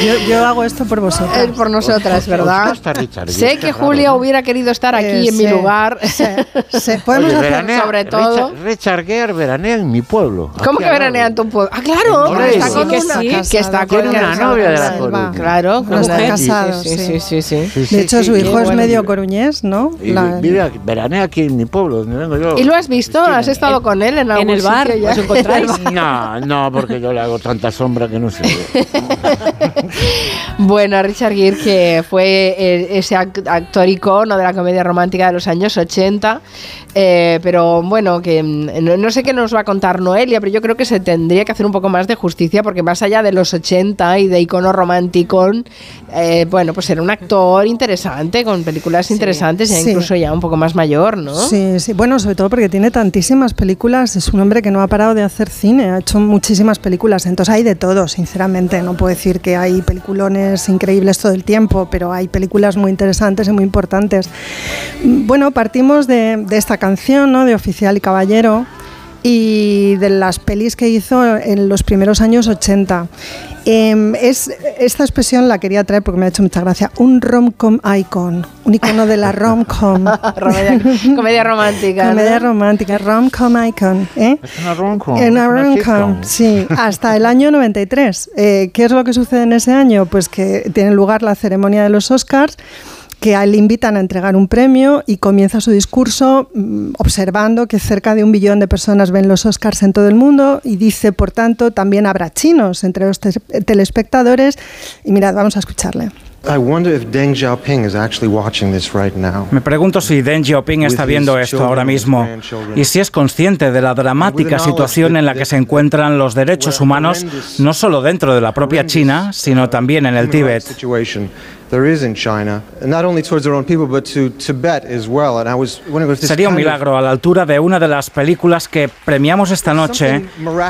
Yo, yo hago esto por vosotros. Él por nosotras, ¿verdad? está Richard Gere? Sé que raro, Julia ¿no? hubiera querido estar aquí Eh, en mi sí, lugar. Podemos Oye, hacer veranea- sobre todo- Richard, Richard Gere veranea en mi pueblo. ¿Cómo que veranea en tu pueblo? Ah, claro, que está con Que una, sí. que está con una novia de la Coruña. Claro, No está una- casado, sí, sí. sí, sí, sí. Sí, sí, De hecho, sí, su sí. hijo es medio coruñés, ¿no? Vive veranea aquí en mi pueblo, donde vengo yo. ¿Y lo has visto? ¿Has estado con él en algún el bar? No, no, porque yo le hago tanta sombra que no se ve. Bueno, Richard Gere, que fue eh, ese act- actor icono de la comedia romántica de los años 80, eh, pero bueno, que mm, no, no sé qué nos va a contar Noelia, pero yo creo que se tendría que hacer un poco más de justicia, porque más allá de los 80 y de icono romántico, eh, bueno, pues era un actor interesante, con películas interesantes, ya Sí. incluso ya un poco más mayor, ¿no? Sí, sí. Bueno, sobre todo porque tiene tantísimas películas. Es un hombre que no ha parado de hacer cine. Ha hecho muchísimas películas. Entonces hay de todo, sinceramente. No puedo decir que hay peliculones increíbles todo el tiempo, pero hay películas muy interesantes y muy importantes. Bueno, partimos de, de esta canción, ¿no? De Oficial y Caballero y de las pelis que hizo en los primeros años 80. Em, es, esta expresión la quería traer porque me ha hecho mucha gracia. Un rom-com icon, un icono de la rom-com. Comedia, comedia romántica. ¿no? Comedia romántica, rom-com icon. ¿eh? Es una rom-com. En una rom-com, sí, hasta el año 93. Eh, ¿Qué es lo que sucede en ese año? Pues que tiene lugar la ceremonia de los Oscars que le invitan a entregar un premio y comienza su discurso mm, observando que cerca de un billón de personas ven los Oscars en todo el mundo y dice, por tanto, también habrá chinos entre los te- telespectadores. Y mirad, vamos a escucharle. I wonder if Deng Xiaoping is actually watching this right now. Me pregunto si Deng Xiaoping está viendo esto ahora mismo y si es consciente de la dramática situación en la que se encuentran los derechos humanos, no solo dentro de la propia China, sino también en el Tíbet. Situation there is in China, and not only towards their own people, but to Tibet as well. And I was wondering if this Sería un milagro a la altura de una de las películas que premiamos esta noche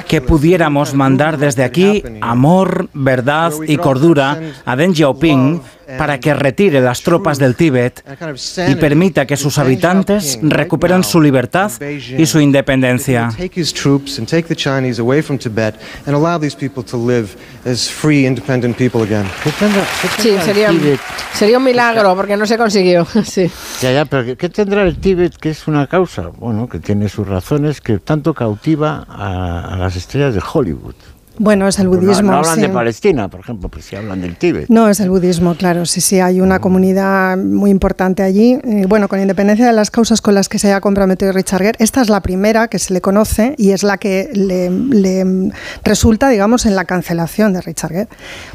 que pudiéramos mandar desde aquí amor, verdad y cordura a Deng Xiaoping para que retire las tropas del Tíbet y permita que sus habitantes recuperen su libertad y su independencia. Sí, sería, sería un milagro porque no se consiguió. Sí. Ya, ya, pero ¿qué, qué tendrá el Tíbet que es una causa? Bueno, que tiene sus razones, que tanto cautiva a, a las estrellas de Hollywood. Bueno, es el No- budismo. No, hablan sí. de Palestina, por ejemplo, pues si hablan del Tíbet. No, es el budismo, claro. Sí, sí, hay una comunidad muy importante allí. Eh, bueno, con independencia de las causas con las que se haya comprometido Richard Gere, esta es la primera que se le conoce y es la que le, le resulta, digamos, en la cancelación de Richard Gere,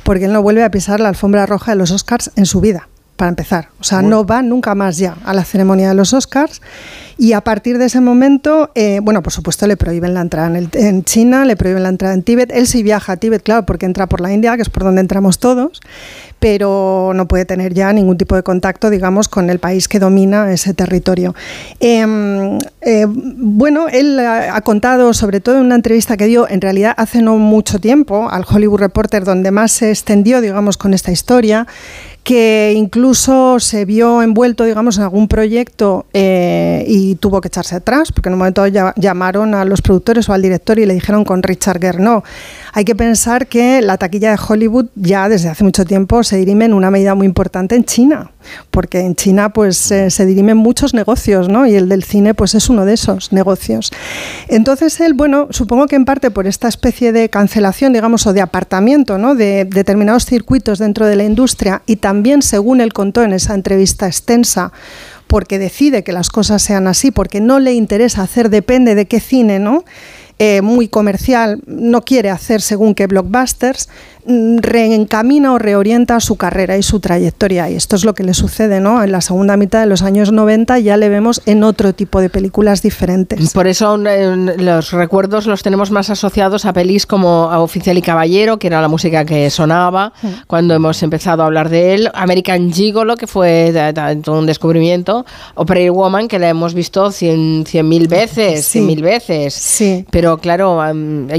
porque él no vuelve a pisar la alfombra roja de los Oscars en su vida. Para empezar, o sea, no va nunca más ya a la ceremonia de los Oscars y a partir de ese momento, eh, bueno, por supuesto le prohíben la entrada en, el- en China, le prohíben la entrada en Tíbet. Él sí viaja a Tíbet, claro, porque entra por la India, que es por donde entramos todos, pero no puede tener ya ningún tipo de contacto, digamos, con el país que domina ese territorio. Eh, eh, bueno, él ha, ha contado, sobre todo en una entrevista que dio en realidad hace no mucho tiempo al Hollywood Reporter, donde más se extendió, digamos, con esta historia, que incluso se vio envuelto, digamos, en algún proyecto eh, y tuvo que echarse atrás, porque en un momento llamaron a los productores o al director y le dijeron con Richard Gere, no, hay que pensar que la taquilla de Hollywood ya desde hace mucho tiempo se dirime en una medida muy importante en China, porque en China pues se dirimen muchos negocios, ¿no? Y el del cine pues es uno de esos negocios. Entonces él, bueno, supongo que en parte por esta especie de cancelación, digamos, o de apartamiento, ¿no? De determinados circuitos dentro de la industria y también, según él contó en esa entrevista extensa, porque decide que las cosas sean así, porque no le interesa hacer, depende de qué cine, ¿no? Eh, muy comercial, no quiere hacer según qué blockbusters, reencamina o reorienta su carrera y su trayectoria. Y esto es lo que le sucede, ¿no? En la segunda mitad de los años 90 ya le vemos en otro tipo de películas diferentes. Por eso los recuerdos los tenemos más asociados a pelis como Oficial y Caballero, que era la música que sonaba mm. cuando hemos empezado a hablar de él, American Gigolo, que fue todo un descubrimiento, o Prairie Woman, que la hemos visto cien mil veces, cien mil veces. Sí. Pero claro,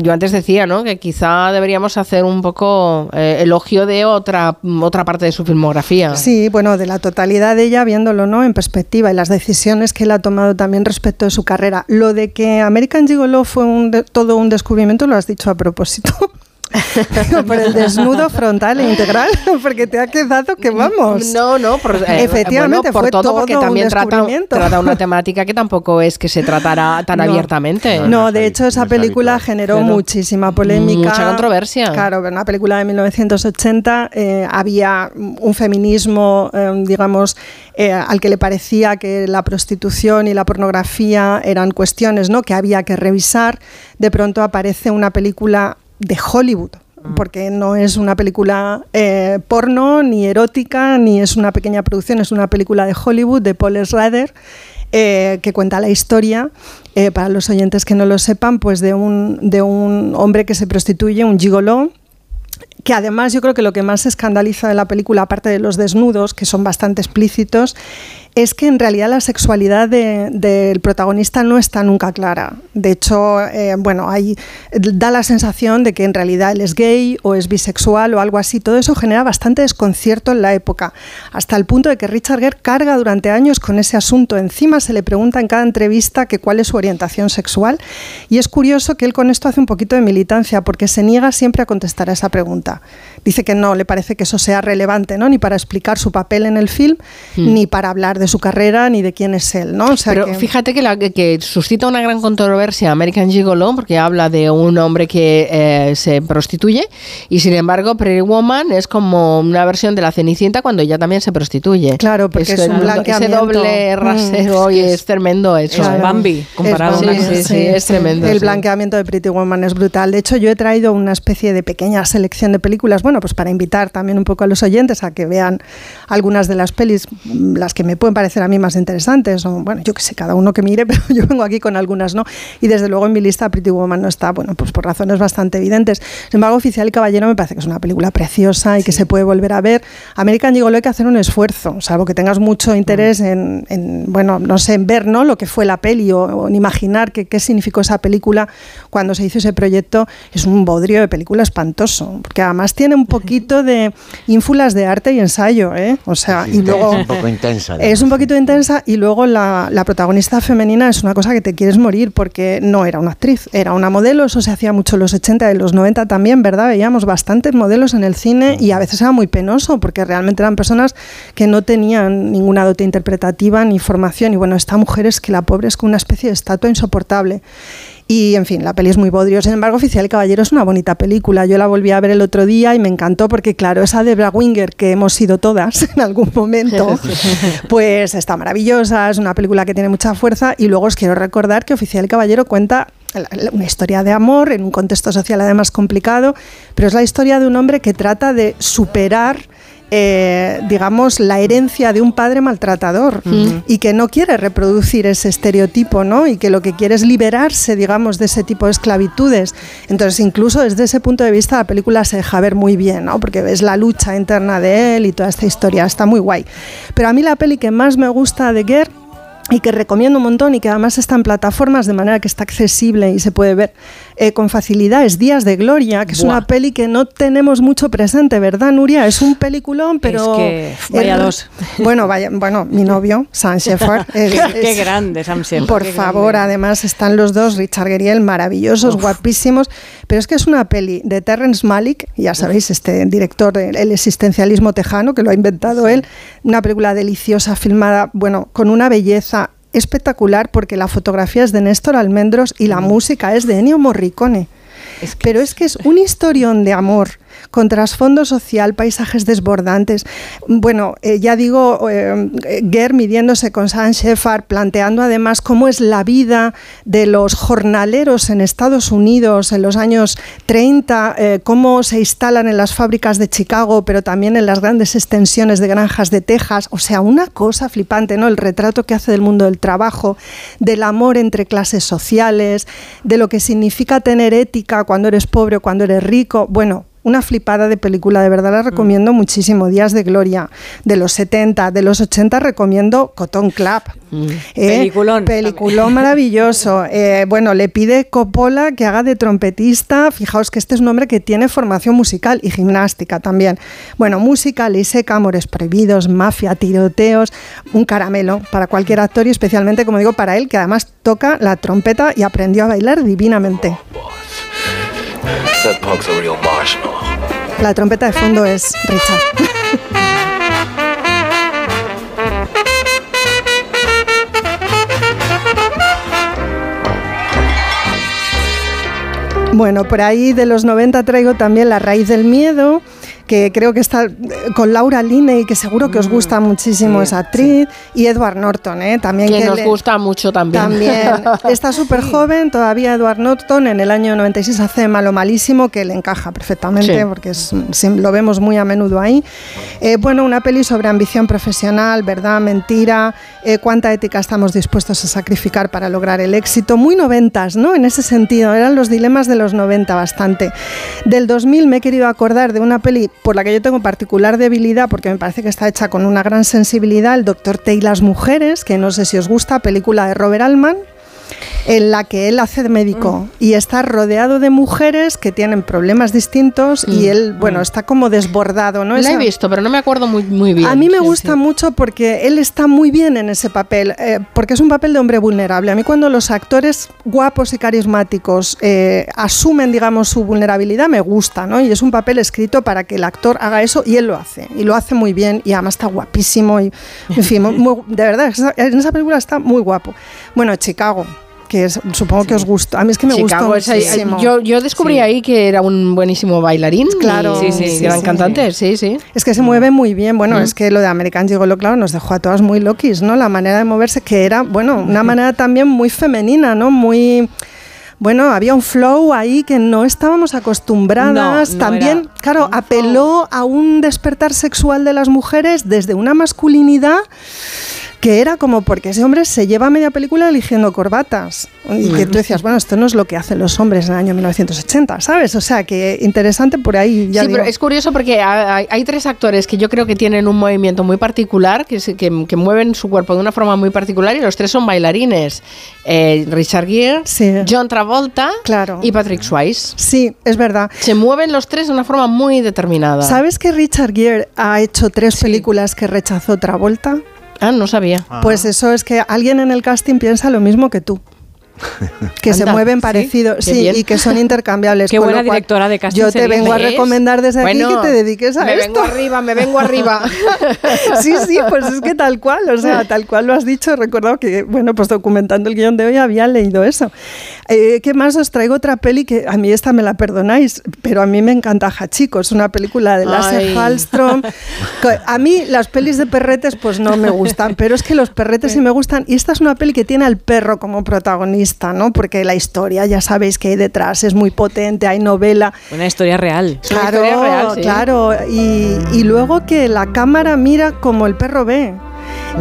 yo antes decía, ¿no? Que quizá deberíamos hacer un poco eh, elogio de otra, otra parte de su filmografía. Sí, bueno, de la totalidad de ella, viéndolo, ¿no? En perspectiva y las decisiones que él ha tomado también respecto de su carrera. Lo de que American Gigolo fue un todo un descubrimiento, lo has dicho a propósito. por el desnudo frontal e integral, porque te ha quedado que vamos. No, no, por, eh, efectivamente por fue todo, porque también trata, una temática que tampoco es que se tratara tan abiertamente. No, de hecho esa película generó muchísima polémica, mucha controversia. Claro, en una película de 1980 eh, había un feminismo, eh, digamos, al que le parecía que la prostitución y la pornografía eran cuestiones, ¿no? Que había que revisar. De pronto aparece una película de Hollywood, mm. porque no es una película eh, porno, ni erótica, ni es una pequeña producción, es una película de Hollywood de Paul Schrader. Eh, que cuenta la historia, eh, para los oyentes que no lo sepan, pues de un, de un hombre que se prostituye, un gigoló, que además yo creo que lo que más escandaliza de la película, aparte de los desnudos, que son bastante explícitos, es que en realidad la sexualidad del protagonista no está nunca clara. De hecho, eh, bueno, da la sensación de que en realidad él es gay o es bisexual o algo así. Todo eso genera bastante desconcierto en la época, hasta el punto de que Richard Gere carga durante años con ese asunto. Encima se le pregunta en cada entrevista que cuál es su orientación sexual y es curioso que él con esto hace un poquito de militancia porque se niega siempre a contestar a esa pregunta. Dice que no le parece que eso sea relevante, ¿no? ni para explicar su papel en el film, hmm. ni para hablar de su carrera ni de quién es él, ¿no? Pero fíjate que, la, que suscita una gran controversia American Gigolo porque habla de un hombre que eh, se prostituye y sin embargo Prairie Woman es como una versión de la Cenicienta cuando ella también se prostituye. Claro, porque es, un blanqueamiento. Ese doble mm. rasero y es, tremendo eso. Es Bambi comparado. Es, sí, sí, es tremendo. El blanqueamiento de Pretty Woman es brutal. De hecho, yo he traído una especie de pequeña selección de películas, bueno, pues para invitar también un poco a los oyentes a que vean algunas de las pelis, las que me pueden parecer a mí más interesantes, o bueno, yo que sé, cada uno que mire, pero yo vengo aquí con algunas, ¿no? Y desde luego en mi lista Pretty Woman no está, bueno, pues por razones bastante evidentes. Sin embargo, Oficial y Caballero me parece que es una película preciosa y que se puede volver a ver. American Gigolo hay que hacer un esfuerzo, salvo que tengas mucho interés en, bueno, no sé, en ver, ¿no? Lo que fue la peli o, en imaginar qué, qué significó esa película cuando se hizo ese proyecto. Es un bodrio de película espantoso, porque además tiene un poquito de ínfulas de arte y ensayo, ¿eh? O sea, y luego... Es un poco intensa. Es un poquito intensa y luego la, protagonista femenina es una cosa que te quieres morir porque no era una actriz, era una modelo, eso se hacía mucho en los 80 y los 90 también, ¿verdad? Veíamos bastantes modelos en el cine y a veces era muy penoso porque realmente eran personas que no tenían ninguna dote interpretativa ni formación y bueno, esta mujer es que la pobre es como una especie de estatua insoportable. Y en fin, la peli es muy bodrio. Sin embargo, Oficial y Caballero es una bonita película. Yo la volví a ver el otro día y me encantó porque, claro, esa Debra Winger que hemos sido todas en algún momento, pues está maravillosa. Es una película que tiene mucha fuerza. Y luego os quiero recordar que Oficial y Caballero cuenta una historia de amor en un contexto social además complicado, pero es la historia de un hombre que trata de superar eh, digamos, la herencia de un padre maltratador y que no quiere reproducir ese estereotipo, ¿no? Y que lo que quiere es liberarse, digamos, de ese tipo de esclavitudes. Entonces, incluso desde ese punto de vista, la película se deja ver muy bien, ¿no? Porque ves la lucha interna de él y toda esta historia, está muy guay. Pero a mí la peli que más me gusta de Gere y que recomiendo un montón y que además está en plataformas de manera que está accesible y se puede ver eh, con facilidad es Días de Gloria, que es una peli que no tenemos mucho presente, ¿verdad, Nuria? Es un peliculón, pero... Es que vaya dos. Bueno, vaya, bueno, mi novio, Sam Shepard. qué grande, Sam Shepard. Por favor, además están los dos, Richard Geriel, maravillosos, guapísimos, pero es que es una peli de Terrence Malick, ya sabéis, este director del existencialismo tejano, que lo ha inventado él, una película deliciosa, filmada, bueno, con una belleza espectacular porque la fotografía es de Néstor Almendros y la música es de Ennio Morricone. Pero es que es un historión de amor con trasfondo social, paisajes desbordantes. Bueno, eh, ya digo, eh, Ger midiéndose con San Shepard, planteando además cómo es la vida de los jornaleros en Estados Unidos en los años 30, eh, cómo se instalan en las fábricas de Chicago, pero también en las grandes extensiones de granjas de Texas. O sea, una cosa flipante, ¿no? El retrato que hace del mundo del trabajo, del amor entre clases sociales, de lo que significa tener ética cuando eres pobre o cuando eres rico. Bueno, una flipada de película, de verdad la recomiendo muchísimo. Días de Gloria, de los 70, de los 80 recomiendo Cotton Club. Mm. Eh, peliculón. Peliculón maravilloso. Eh, bueno, le pide Coppola que haga de trompetista. Fijaos que este es un hombre que tiene formación musical y gimnástica también. Bueno, música, seca, amores prohibidos, mafia, tiroteos, un caramelo para cualquier actor y especialmente, como digo, para él, que además toca la trompeta y aprendió a bailar divinamente. La trompeta de fondo es Richard. Bueno, por ahí de los 90 traigo también La raíz del miedo, que creo que está con Laura Linney, que seguro que os mm, gusta muchísimo esa actriz, y Edward Norton, ¿eh? también que, nos gusta mucho también. También. Está súper joven, todavía Edward Norton en el año 96 hace Malo Malísimo, que le encaja perfectamente, porque es, lo vemos muy a menudo ahí. Eh, bueno, una peli sobre ambición profesional, verdad, mentira, eh, cuánta ética estamos dispuestos a sacrificar para lograr el éxito. Muy noventas, ¿no? En ese sentido, eran los dilemas de los 90 bastante. Del 2000 me he querido acordar de una peli por la que yo tengo particular debilidad, porque me parece que está hecha con una gran sensibilidad, el Doctor T y las mujeres, que no sé si os gusta, película de Robert Altman en la que él hace de médico mm. y está rodeado de mujeres que tienen problemas distintos y mm. él, bueno, mm. está como desbordado, ¿no? La he visto, pero no me acuerdo muy, muy bien. A mí me gusta mucho porque él está muy bien en ese papel, eh, porque es un papel de hombre vulnerable. A mí cuando los actores guapos y carismáticos eh, asumen, digamos, su vulnerabilidad, me gusta, ¿no? Y es un papel escrito para que el actor haga eso y él lo hace, y lo hace muy bien y además está guapísimo y, en fin, de verdad, en esa película está muy guapo. Bueno, Chicago, que supongo que os gusta. A mí es que me gusta. Yo, yo descubrí ahí que era un buenísimo bailarín. Claro. Sí, sí, gran cantante, sí, sí. Es que se mueve muy bien. Bueno, es que lo de American Gigolo, claro, nos dejó a todas muy loquis, ¿no? La manera de moverse, que era, bueno, una manera también muy femenina, ¿no? Muy bueno, había un flow ahí que no estábamos acostumbradas. También, claro, apeló a un despertar sexual de las mujeres desde una masculinidad que era como porque ese hombre se lleva media película eligiendo corbatas. Y que tú decías, bueno, esto no es lo que hacen los hombres en el año 1980, ¿sabes? O sea, que interesante por ahí. sí, pero es curioso porque hay, tres actores que yo creo que tienen un movimiento muy particular, que, que, mueven su cuerpo de una forma muy particular y los tres son bailarines. Eh, Richard Gere, John Travolta claro. y Patrick Swayze. Sí, es verdad. Se mueven los tres de una forma muy determinada. ¿Sabes que Richard Gere ha hecho tres películas que rechazó Travolta? Ah, no sabía. Pues eso es que alguien en el casting piensa lo mismo que tú. Que se mueven parecidos, sí, y que son intercambiables. Qué buena directora de casting. Yo te vengo a recomendar desde aquí que te dediques a me esto. Me vengo arriba, me vengo arriba. sí, sí, pues es que tal cual, o sea, tal cual lo has dicho. He recordado que, bueno, pues documentando el guion de hoy había leído eso. Eh, ¿Qué más os traigo otra peli que a mí esta me la perdonáis, pero a mí me encanta Hachiko, es una película de Lasse Hallström. a mí las pelis de perretes pues no me gustan, pero es que los perretes sí me gustan y esta es una peli que tiene al perro como protagonista ¿no? Porque la historia, ya sabéis que hay detrás, es muy potente, hay novela. Una historia real. Claro, claro. Y, y luego que la cámara mira como el perro ve.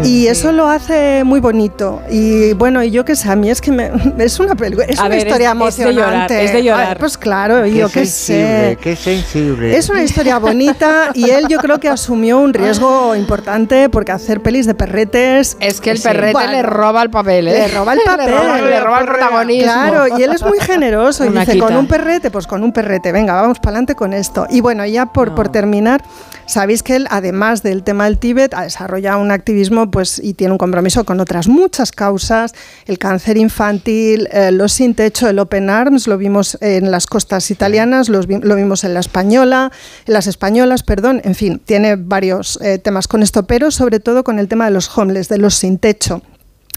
Y eso lo hace muy bonito. Y bueno, y yo que sé, a mí es que me, es una película, es una historia emocionante. Es de llorar. pues claro, yo qué sé. Qué sensible. Es una historia bonita y él yo creo que asumió un riesgo importante porque hacer pelis de perretes. Es que el perrete le roba el papel, ¿eh? Le roba el papel. le, roba, el protagonismo. Claro, y él es muy generoso y dice, con un perrete, pues con un perrete, venga, vamos para adelante con esto. Y bueno, ya por, por terminar, sabéis que él, además del tema del Tíbet, ha desarrollado un activismo pues, y tiene un compromiso con otras muchas causas, el cáncer infantil, eh, los sin techo, el Open Arms, lo vimos en las costas italianas, lo vimos en la española, en las españolas, perdón, en fin, tiene varios eh, temas con esto, pero sobre todo con el tema de los homeless, de los sin techo.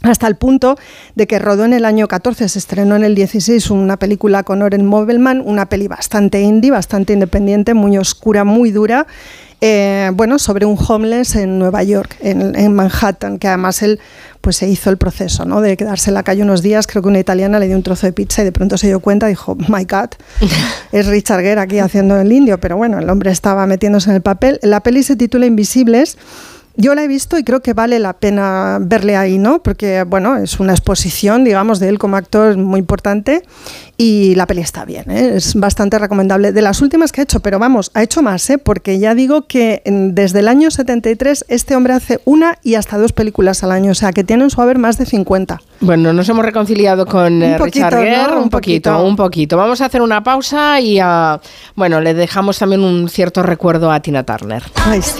Hasta el punto de que rodó en el año 14, se estrenó en el 16 una película con Oren Mobelman, una peli bastante indie, bastante independiente, muy oscura, muy dura, eh, bueno, sobre un homeless en Nueva York, en, Manhattan, que además él pues se hizo el proceso, ¿no? De quedarse en la calle unos días, creo que una italiana le dio un trozo de pizza y de pronto se dio cuenta y dijo, my God, es Richard Gere aquí haciendo el indio, pero bueno, el hombre estaba metiéndose en el papel. La peli se titula Invisibles yo la he visto y creo que vale la pena verle ahí, ¿no? Porque, bueno, es una exposición, digamos, de él como actor muy importante y la peli está bien, ¿eh? es bastante recomendable. De las últimas que ha hecho, pero vamos, ha hecho más, ¿eh? Porque ya digo que desde el año 73 este hombre hace una y hasta dos películas al año, o sea, que tiene en su haber más de 50. Bueno, nos hemos reconciliado con eh, Richard Gere, un, poquito, un poquito. Vamos a hacer una pausa y, uh, bueno, le dejamos también un cierto recuerdo a Tina Turner. Ay, sí.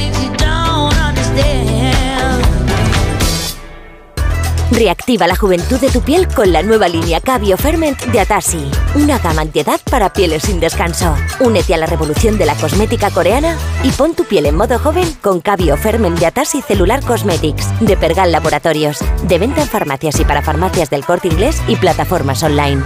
Reactiva la juventud de tu piel con la nueva línea Cabio Ferment de Atasi. Una gama antiedad para pieles sin descanso. Únete a la revolución de la cosmética coreana y pon tu piel en modo joven con Cabio Ferment de Atasi Celular Cosmetics de Pergal Laboratorios. De venta en farmacias y para farmacias del corte inglés y plataformas online.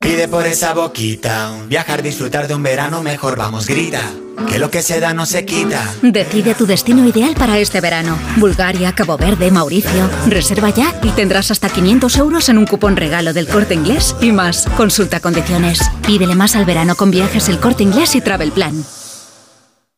Pide por esa boquita, viajar, disfrutar de un verano mejor, vamos, grita. Que lo que se da no se quita. Decide tu destino ideal para este verano. Bulgaria, Cabo Verde, Mauricio. Reserva ya y tendrás hasta 500 euros en un cupón regalo del corte inglés y más. Consulta condiciones. Pídele más al verano con viajes el corte inglés y travel plan.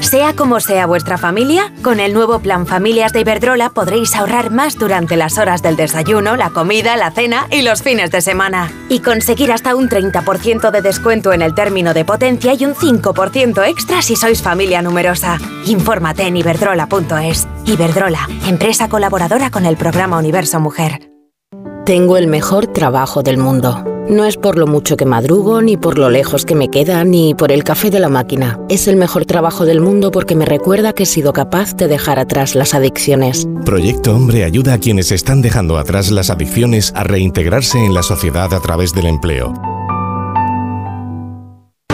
Sea como sea vuestra familia, con el nuevo plan Familias de Iberdrola podréis ahorrar más durante las horas del desayuno, la comida, la cena y los fines de semana. Y conseguir hasta un 30% de descuento en el término de potencia y un 5% extra si sois familia numerosa. Infórmate en iberdrola.es. Iberdrola, empresa colaboradora con el programa Universo Mujer. Tengo el mejor trabajo del mundo. No es por lo mucho que madrugo, ni por lo lejos que me queda, ni por el café de la máquina. Es el mejor trabajo del mundo porque me recuerda que he sido capaz de dejar atrás las adicciones. Proyecto Hombre ayuda a quienes están dejando atrás las adicciones a reintegrarse en la sociedad a través del empleo.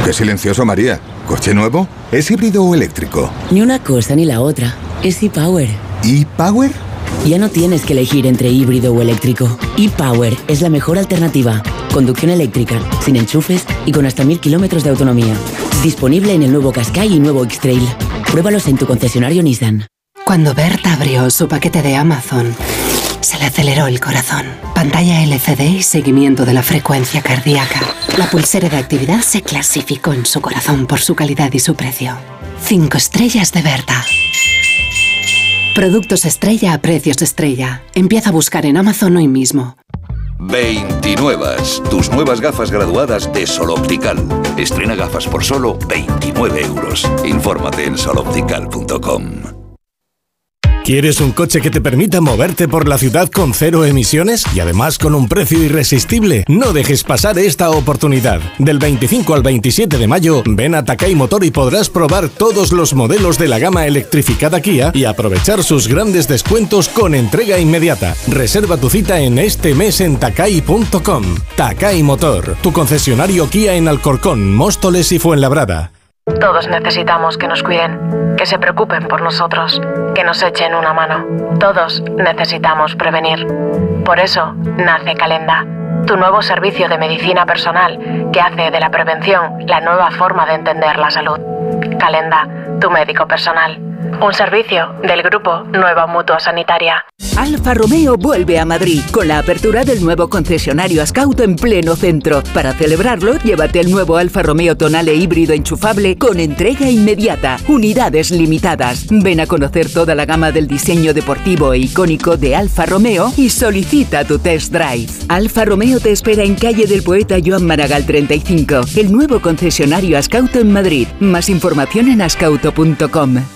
Qué silencioso, María. ¿Coche nuevo? ¿Es híbrido o eléctrico? Ni una cosa ni la otra. Es e-Power. ¿E-Power? Ya no tienes que elegir entre híbrido o eléctrico. ePower es la mejor alternativa. Conducción eléctrica, sin enchufes y con hasta mil kilómetros de autonomía. Disponible en el nuevo Qashqai y nuevo X-Trail. Pruébalos en tu concesionario Nissan. Cuando Berta abrió su paquete de Amazon, se le aceleró el corazón. Pantalla LCD y seguimiento de la frecuencia cardíaca. La pulsera de actividad se clasificó en su corazón por su calidad y su precio. Cinco estrellas de Berta. Productos estrella a precios estrella. Empieza a buscar en Amazon hoy mismo. 29. Tus nuevas gafas graduadas de Sol Optical. Estrena gafas por solo 29 euros. Infórmate en soloptical.com. ¿Quieres un coche que te permita moverte por la ciudad con cero emisiones y además con un precio irresistible? No dejes pasar esta oportunidad. Del 25 al 27 de mayo, ven a Takai Motor y podrás probar todos los modelos de la gama electrificada Kia y aprovechar sus grandes descuentos con entrega inmediata. Reserva tu cita en este mes en takai.com. Takai Motor, tu concesionario Kia en Alcorcón, Móstoles y Fuenlabrada. Todos necesitamos que nos cuiden, que se preocupen por nosotros, que nos echen una mano. Todos necesitamos prevenir. Por eso nace Calenda, tu nuevo servicio de medicina personal que hace de la prevención la nueva forma de entender la salud. Calenda, tu médico personal Un servicio del grupo Nueva Mutua Sanitaria. Alfa Romeo vuelve a Madrid con la apertura del nuevo concesionario Ascauto en pleno centro. Para celebrarlo, llévate el nuevo Alfa Romeo Tonale híbrido enchufable con entrega inmediata. Unidades limitadas. Ven a conocer toda la gama del diseño deportivo e icónico de Alfa Romeo y solicita tu test drive. Alfa Romeo te espera en calle del poeta Joan Maragall 35, el nuevo concesionario Ascauto en Madrid. Más información en ascauto.com.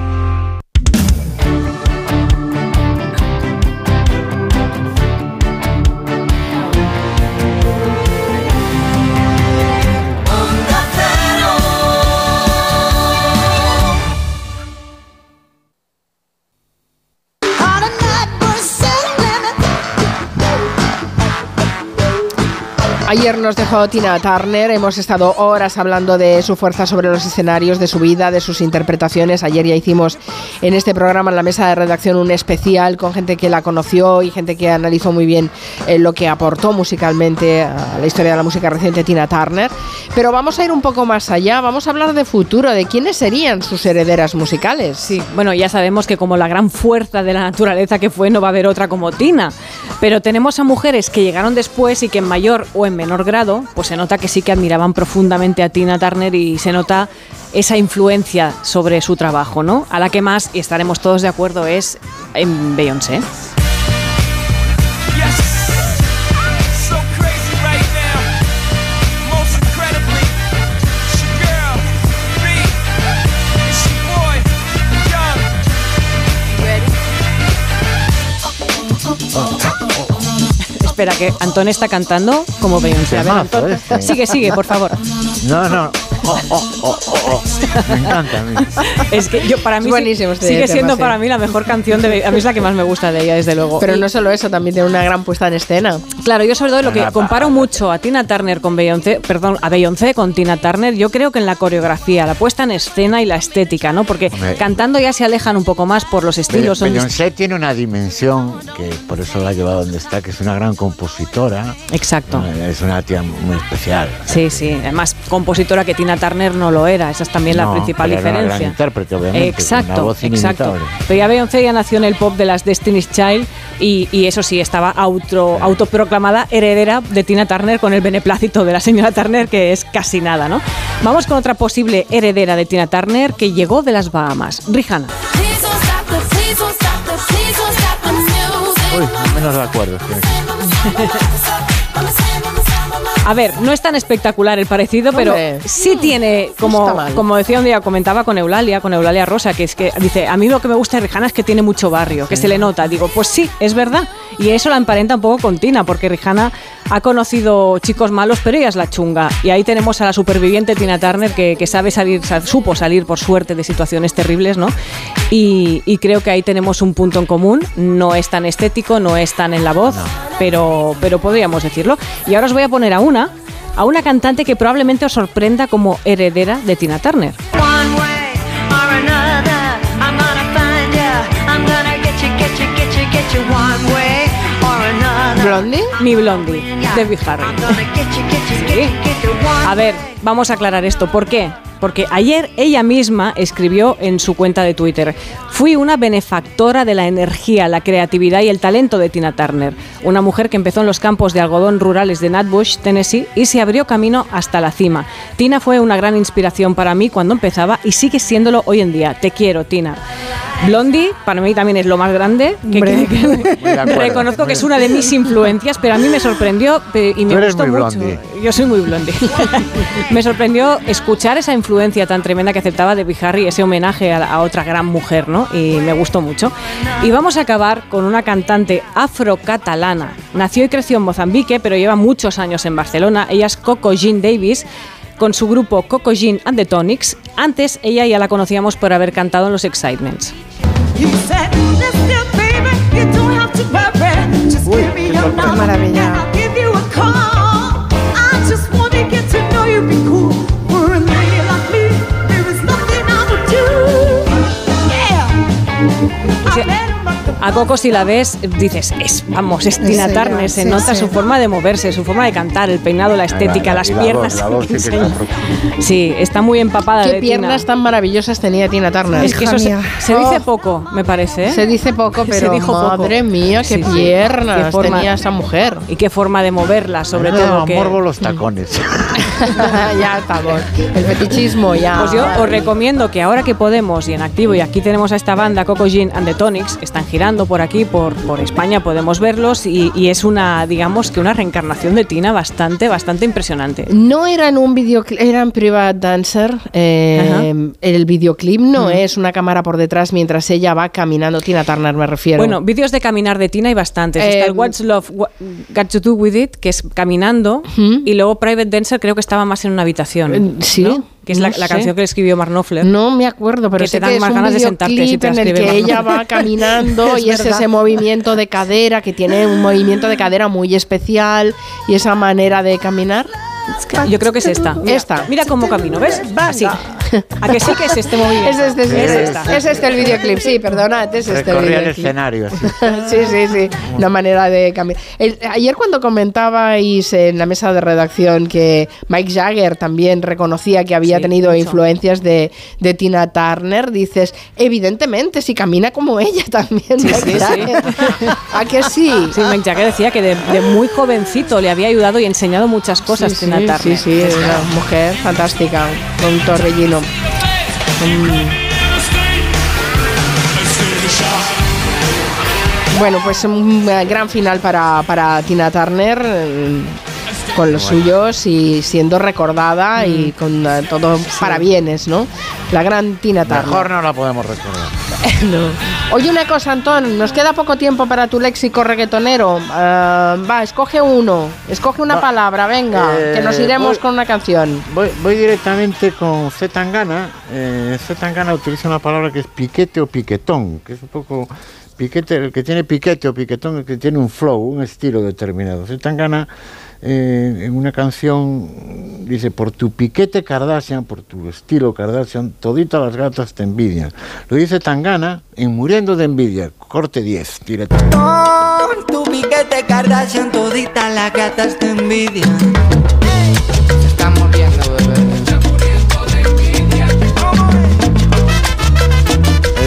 Ayer nos dejó Tina Turner, hemos estado horas hablando de su fuerza sobre los escenarios, de su vida, de sus interpretaciones. Ayer ya hicimos en este programa, en la mesa de redacción, un especial con gente que la conoció y gente que analizó muy bien eh, lo que aportó musicalmente a la historia de la música reciente Tina Turner. Pero vamos a ir un poco más allá, vamos a hablar de futuro, de quiénes serían sus herederas musicales. Sí, bueno, ya sabemos que como la gran fuerza de la naturaleza que fue, no va a haber otra como Tina. Pero tenemos a mujeres que llegaron después y que en mayor o en menor grado, pues se nota que sí que admiraban profundamente a Tina Turner y se nota esa influencia sobre su trabajo, ¿no? A la que más, y estaremos todos de acuerdo, es en Beyoncé. Espera, que Antón está cantando como Beyoncé. A ver, Antón, este. sigue, sigue, por favor. No, no. Me encanta a mí. Es que yo para mí buenísimo este sigue siendo para mí la mejor canción de a mí es la que más me gusta de ella desde luego. Pero no solo eso, también tiene una gran puesta en escena. Claro, yo sobre todo lo que comparo mucho a Tina Turner con Beyoncé, perdón, a Beyoncé con Tina Turner, yo creo que en la coreografía, la puesta en escena y la estética, ¿no? Porque cantando ya se alejan un poco más por los estilos. Beyoncé tiene una dimensión que por eso la ha llevado donde está, que es una gran compositora. Exacto. Es una tía muy especial. Sí, sí. Además, compositora que Tina Turner no lo era. Esa es también la principal diferencia. Era una intérprete, obviamente. Exacto, exacto. Pero ya Beyoncé ya nació en el pop de las Destiny's Child y, eso sí, estaba auto, autoproclamada heredera de Tina Turner con el beneplácito de la señora Turner, que es casi nada, ¿no? Vamos con otra posible heredera de Tina Turner que llegó de las Bahamas, Rihanna. Uy, menos de acuerdo. A ver, no es tan espectacular el parecido, pero sí tiene, como, como decía un día, comentaba con Eulalia, con Eulalia Rosa, que es que dice, a mí lo que me gusta de Rihanna es que tiene mucho barrio, que se le nota. Digo, pues sí, es verdad. Y eso la emparenta un poco con Tina, porque Rihanna ha conocido chicos malos, pero ella es la chunga. Y ahí tenemos a la superviviente Tina Turner, que, sabe salir, supo salir por suerte de situaciones terribles, ¿no? Y, creo que ahí tenemos un punto en común. No es tan estético, no es tan en la voz, pero, pero podríamos decirlo. Y ahora os voy a poner a a una cantante que probablemente os sorprenda como heredera de Tina Turner. ¿Blondie? Ni Blondie, Debbie Harry. sí. A ver, vamos a aclarar esto. ¿Por qué? Porque ayer ella misma escribió en su cuenta de Twitter, fui una benefactora de la energía, la creatividad y el talento de Tina Turner, una mujer que empezó en los campos de algodón rurales de Natbush, Tennessee, y se abrió camino hasta la cima. Tina fue una gran inspiración para mí cuando empezaba y sigue siéndolo hoy en día. Te quiero, Tina. Blondie, para mí también es lo más grande. reconozco que es una de mis influencias, pero a mí me sorprendió y me gustó mucho. Yo soy muy blondie. me sorprendió escuchar esa influencia tan tremenda que aceptaba de Harry, ese homenaje a, a, otra gran mujer, ¿no? Y me gustó mucho. Y vamos a acabar con una cantante afrocatalana. Nació y creció en Mozambique, pero lleva muchos años en Barcelona. Ella es Coco Jean Davis con su grupo Coco Jean and the Tonics. Antes ella ya la conocíamos por haber cantado en los Excitements. Uy, qué, qué maravilla. A Coco si la ves dices, es, vamos, es Tina Turner, se nota su forma de moverse, su forma de cantar, el peinado, la estética, las piernas. sí, está muy empapada ¿Qué piernas tan maravillosas tenía Tina Turner? Es que eso se, dice poco, me parece. ¿eh? Se dice poco, pero madre mía, qué piernas tenía esa mujer. Y qué forma de moverla, sobre todo. que... morbo los tacones. ya estamos. El fetichismo ya. Pues yo os recomiendo que ahora que podemos y en activo, y aquí tenemos a esta banda Coco Jean and the Tonics, están girando por aquí, por, por España, podemos verlos y, es una, digamos que una reencarnación de Tina bastante, bastante impresionante. No eran un videoclip, eran private dancer. Eh, el videoclip no es una cámara por detrás mientras ella va caminando. Tina Turner me refiero. Bueno, vídeos de caminar de Tina hay bastantes. Está el em, What's Love Got to Do With It, que es caminando, y luego Private Dancer creo que estaba más en una habitación. Sí que es la, canción que escribió Mark Knopfler. No me acuerdo, pero que te dan más ganas de sentarte si te en el que ella va caminando y es ese movimiento de cadera que tiene un movimiento de cadera muy especial y esa manera de caminar. Yo creo que es esta. esta. Mira cómo camino, ¿ves? Así. ¿A que sí que es este movimiento? Es este, es, este el videoclip, sí, perdona, es este el el escenario. Sí. sí, sí, Una manera de cambiar. ayer cuando comentabais en la mesa de redacción que Mike Jagger también reconocía que había tenido influencias de, de, Tina Turner, dices, evidentemente, si camina como ella también. Sí, sí, ¿A que sí? Sí, Mike Jagger decía que de, muy jovencito le había ayudado y enseñado muchas cosas Tina Turner. Sí, sí, una mujer fantástica, un torbellino. Bueno, pues un gran final para, para Tina Turner eh, con los suyos y siendo recordada y mm. con uh, todo para bienes, ¿no? La gran Tina Turner. Mejor no la podemos recordar. no. Oye, una cosa, Antón, nos queda poco tiempo para tu léxico reggaetonero. Uh, va, escoge uno, escoge una palabra, venga, que nos eh, iremos con una canción. Voy, voy directamente con Zetangana. Eh, Zetangana utiliza una palabra que es piquete o piquetón, que es un poco piquete, el que tiene piquete o piquetón, el que tiene un flow, un estilo determinado. Zetangana eh, en una canción dice, por tu piquete Kardashian, por tu estilo Kardashian, toditas las gatas te envidian. Lo dice Tangana en Muriendo de Envidia, corte 10, directo. Por tu piquete Kardashian, toditas las gatas te envidian.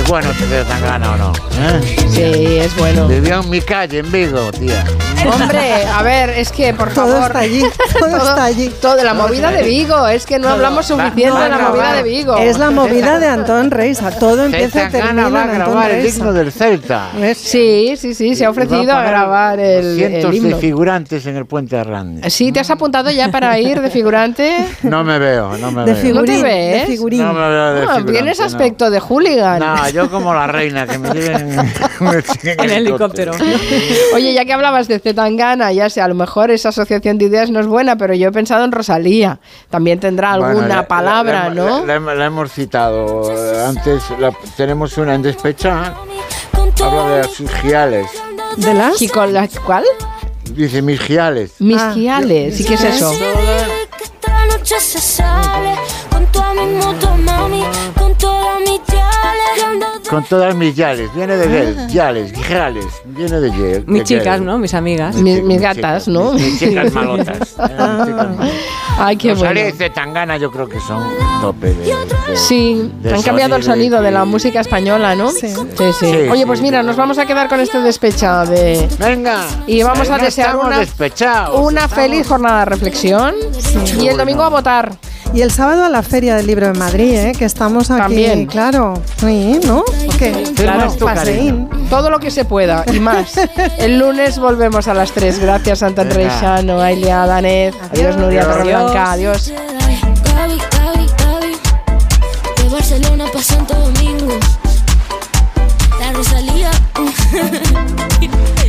¿Es bueno tener Tangana o no? ¿Eh? Sí, es bueno. Vivió en mi calle, en Vigo, tía. Hombre, a ver, es que por todo favor. Está allí, todo, está allí. Todo, la movida de Vigo, es que no hablamos suficiente de la movida de Vigo. Es la movida de Antón Reisa, todo empieza a terminar va a grabar el himno del Celta. Sí, sí, sí, se ha ofrecido a, grabar el, cientos el de figurantes en el puente Arrande. Sí, ¿te has apuntado ya para ir de figurante? No me veo, no me de veo. Figurín, ¿No te ves? De figurín. No me veo de no, figurante, Tienes aspecto de hooligan. No, yo como la reina, que me lleven en el helicóptero. Oye, ya que hablabas de Zetangana, ya sé, a lo mejor esa asociación de ideas no es buena, pero yo he pensado en Rosalía. También tendrá alguna palabra, ¿no? La, hemos citado antes, tenemos una en Despecha, habla de sus giales. ¿De las? ¿Y con las cuál? Dice mis giales. Mis ah, giales, ¿y qué es eso? noche se sale con toda mi moto, mami, con toda mi chale. Con todas mis yales. Viene de Gel, yales, yales, viene de Gel. Mis de chicas, Gel. ¿no? Mis amigas. Mis, mis gatas, ¿no? Mis chicas malotas. Mis chicas malotas. Ay, qué Los bueno. Ares de Tangana yo creo que son tope de... de- Sí, de han cambiado el sonido de la música española, ¿no? Sí, sí. Sí, Oye, pues sí, mira, nos vamos a quedar con este despechado de... Venga. Y vamos a desear una, despechados, una feliz jornada de reflexión. Y el domingo a votar. Y el sábado a la Feria del Libro en Madrid, ¿eh? que estamos aquí, También. claro. ¿no? ¿Qué? Claro, más. Todo lo que se pueda y más. El lunes volvemos a las 3. Gracias, Santa Andrés, no Ailia, Danez. Adiós, Nuria Torreblanca. Adiós. De Barcelona para Santo Domingo. La Rosalía.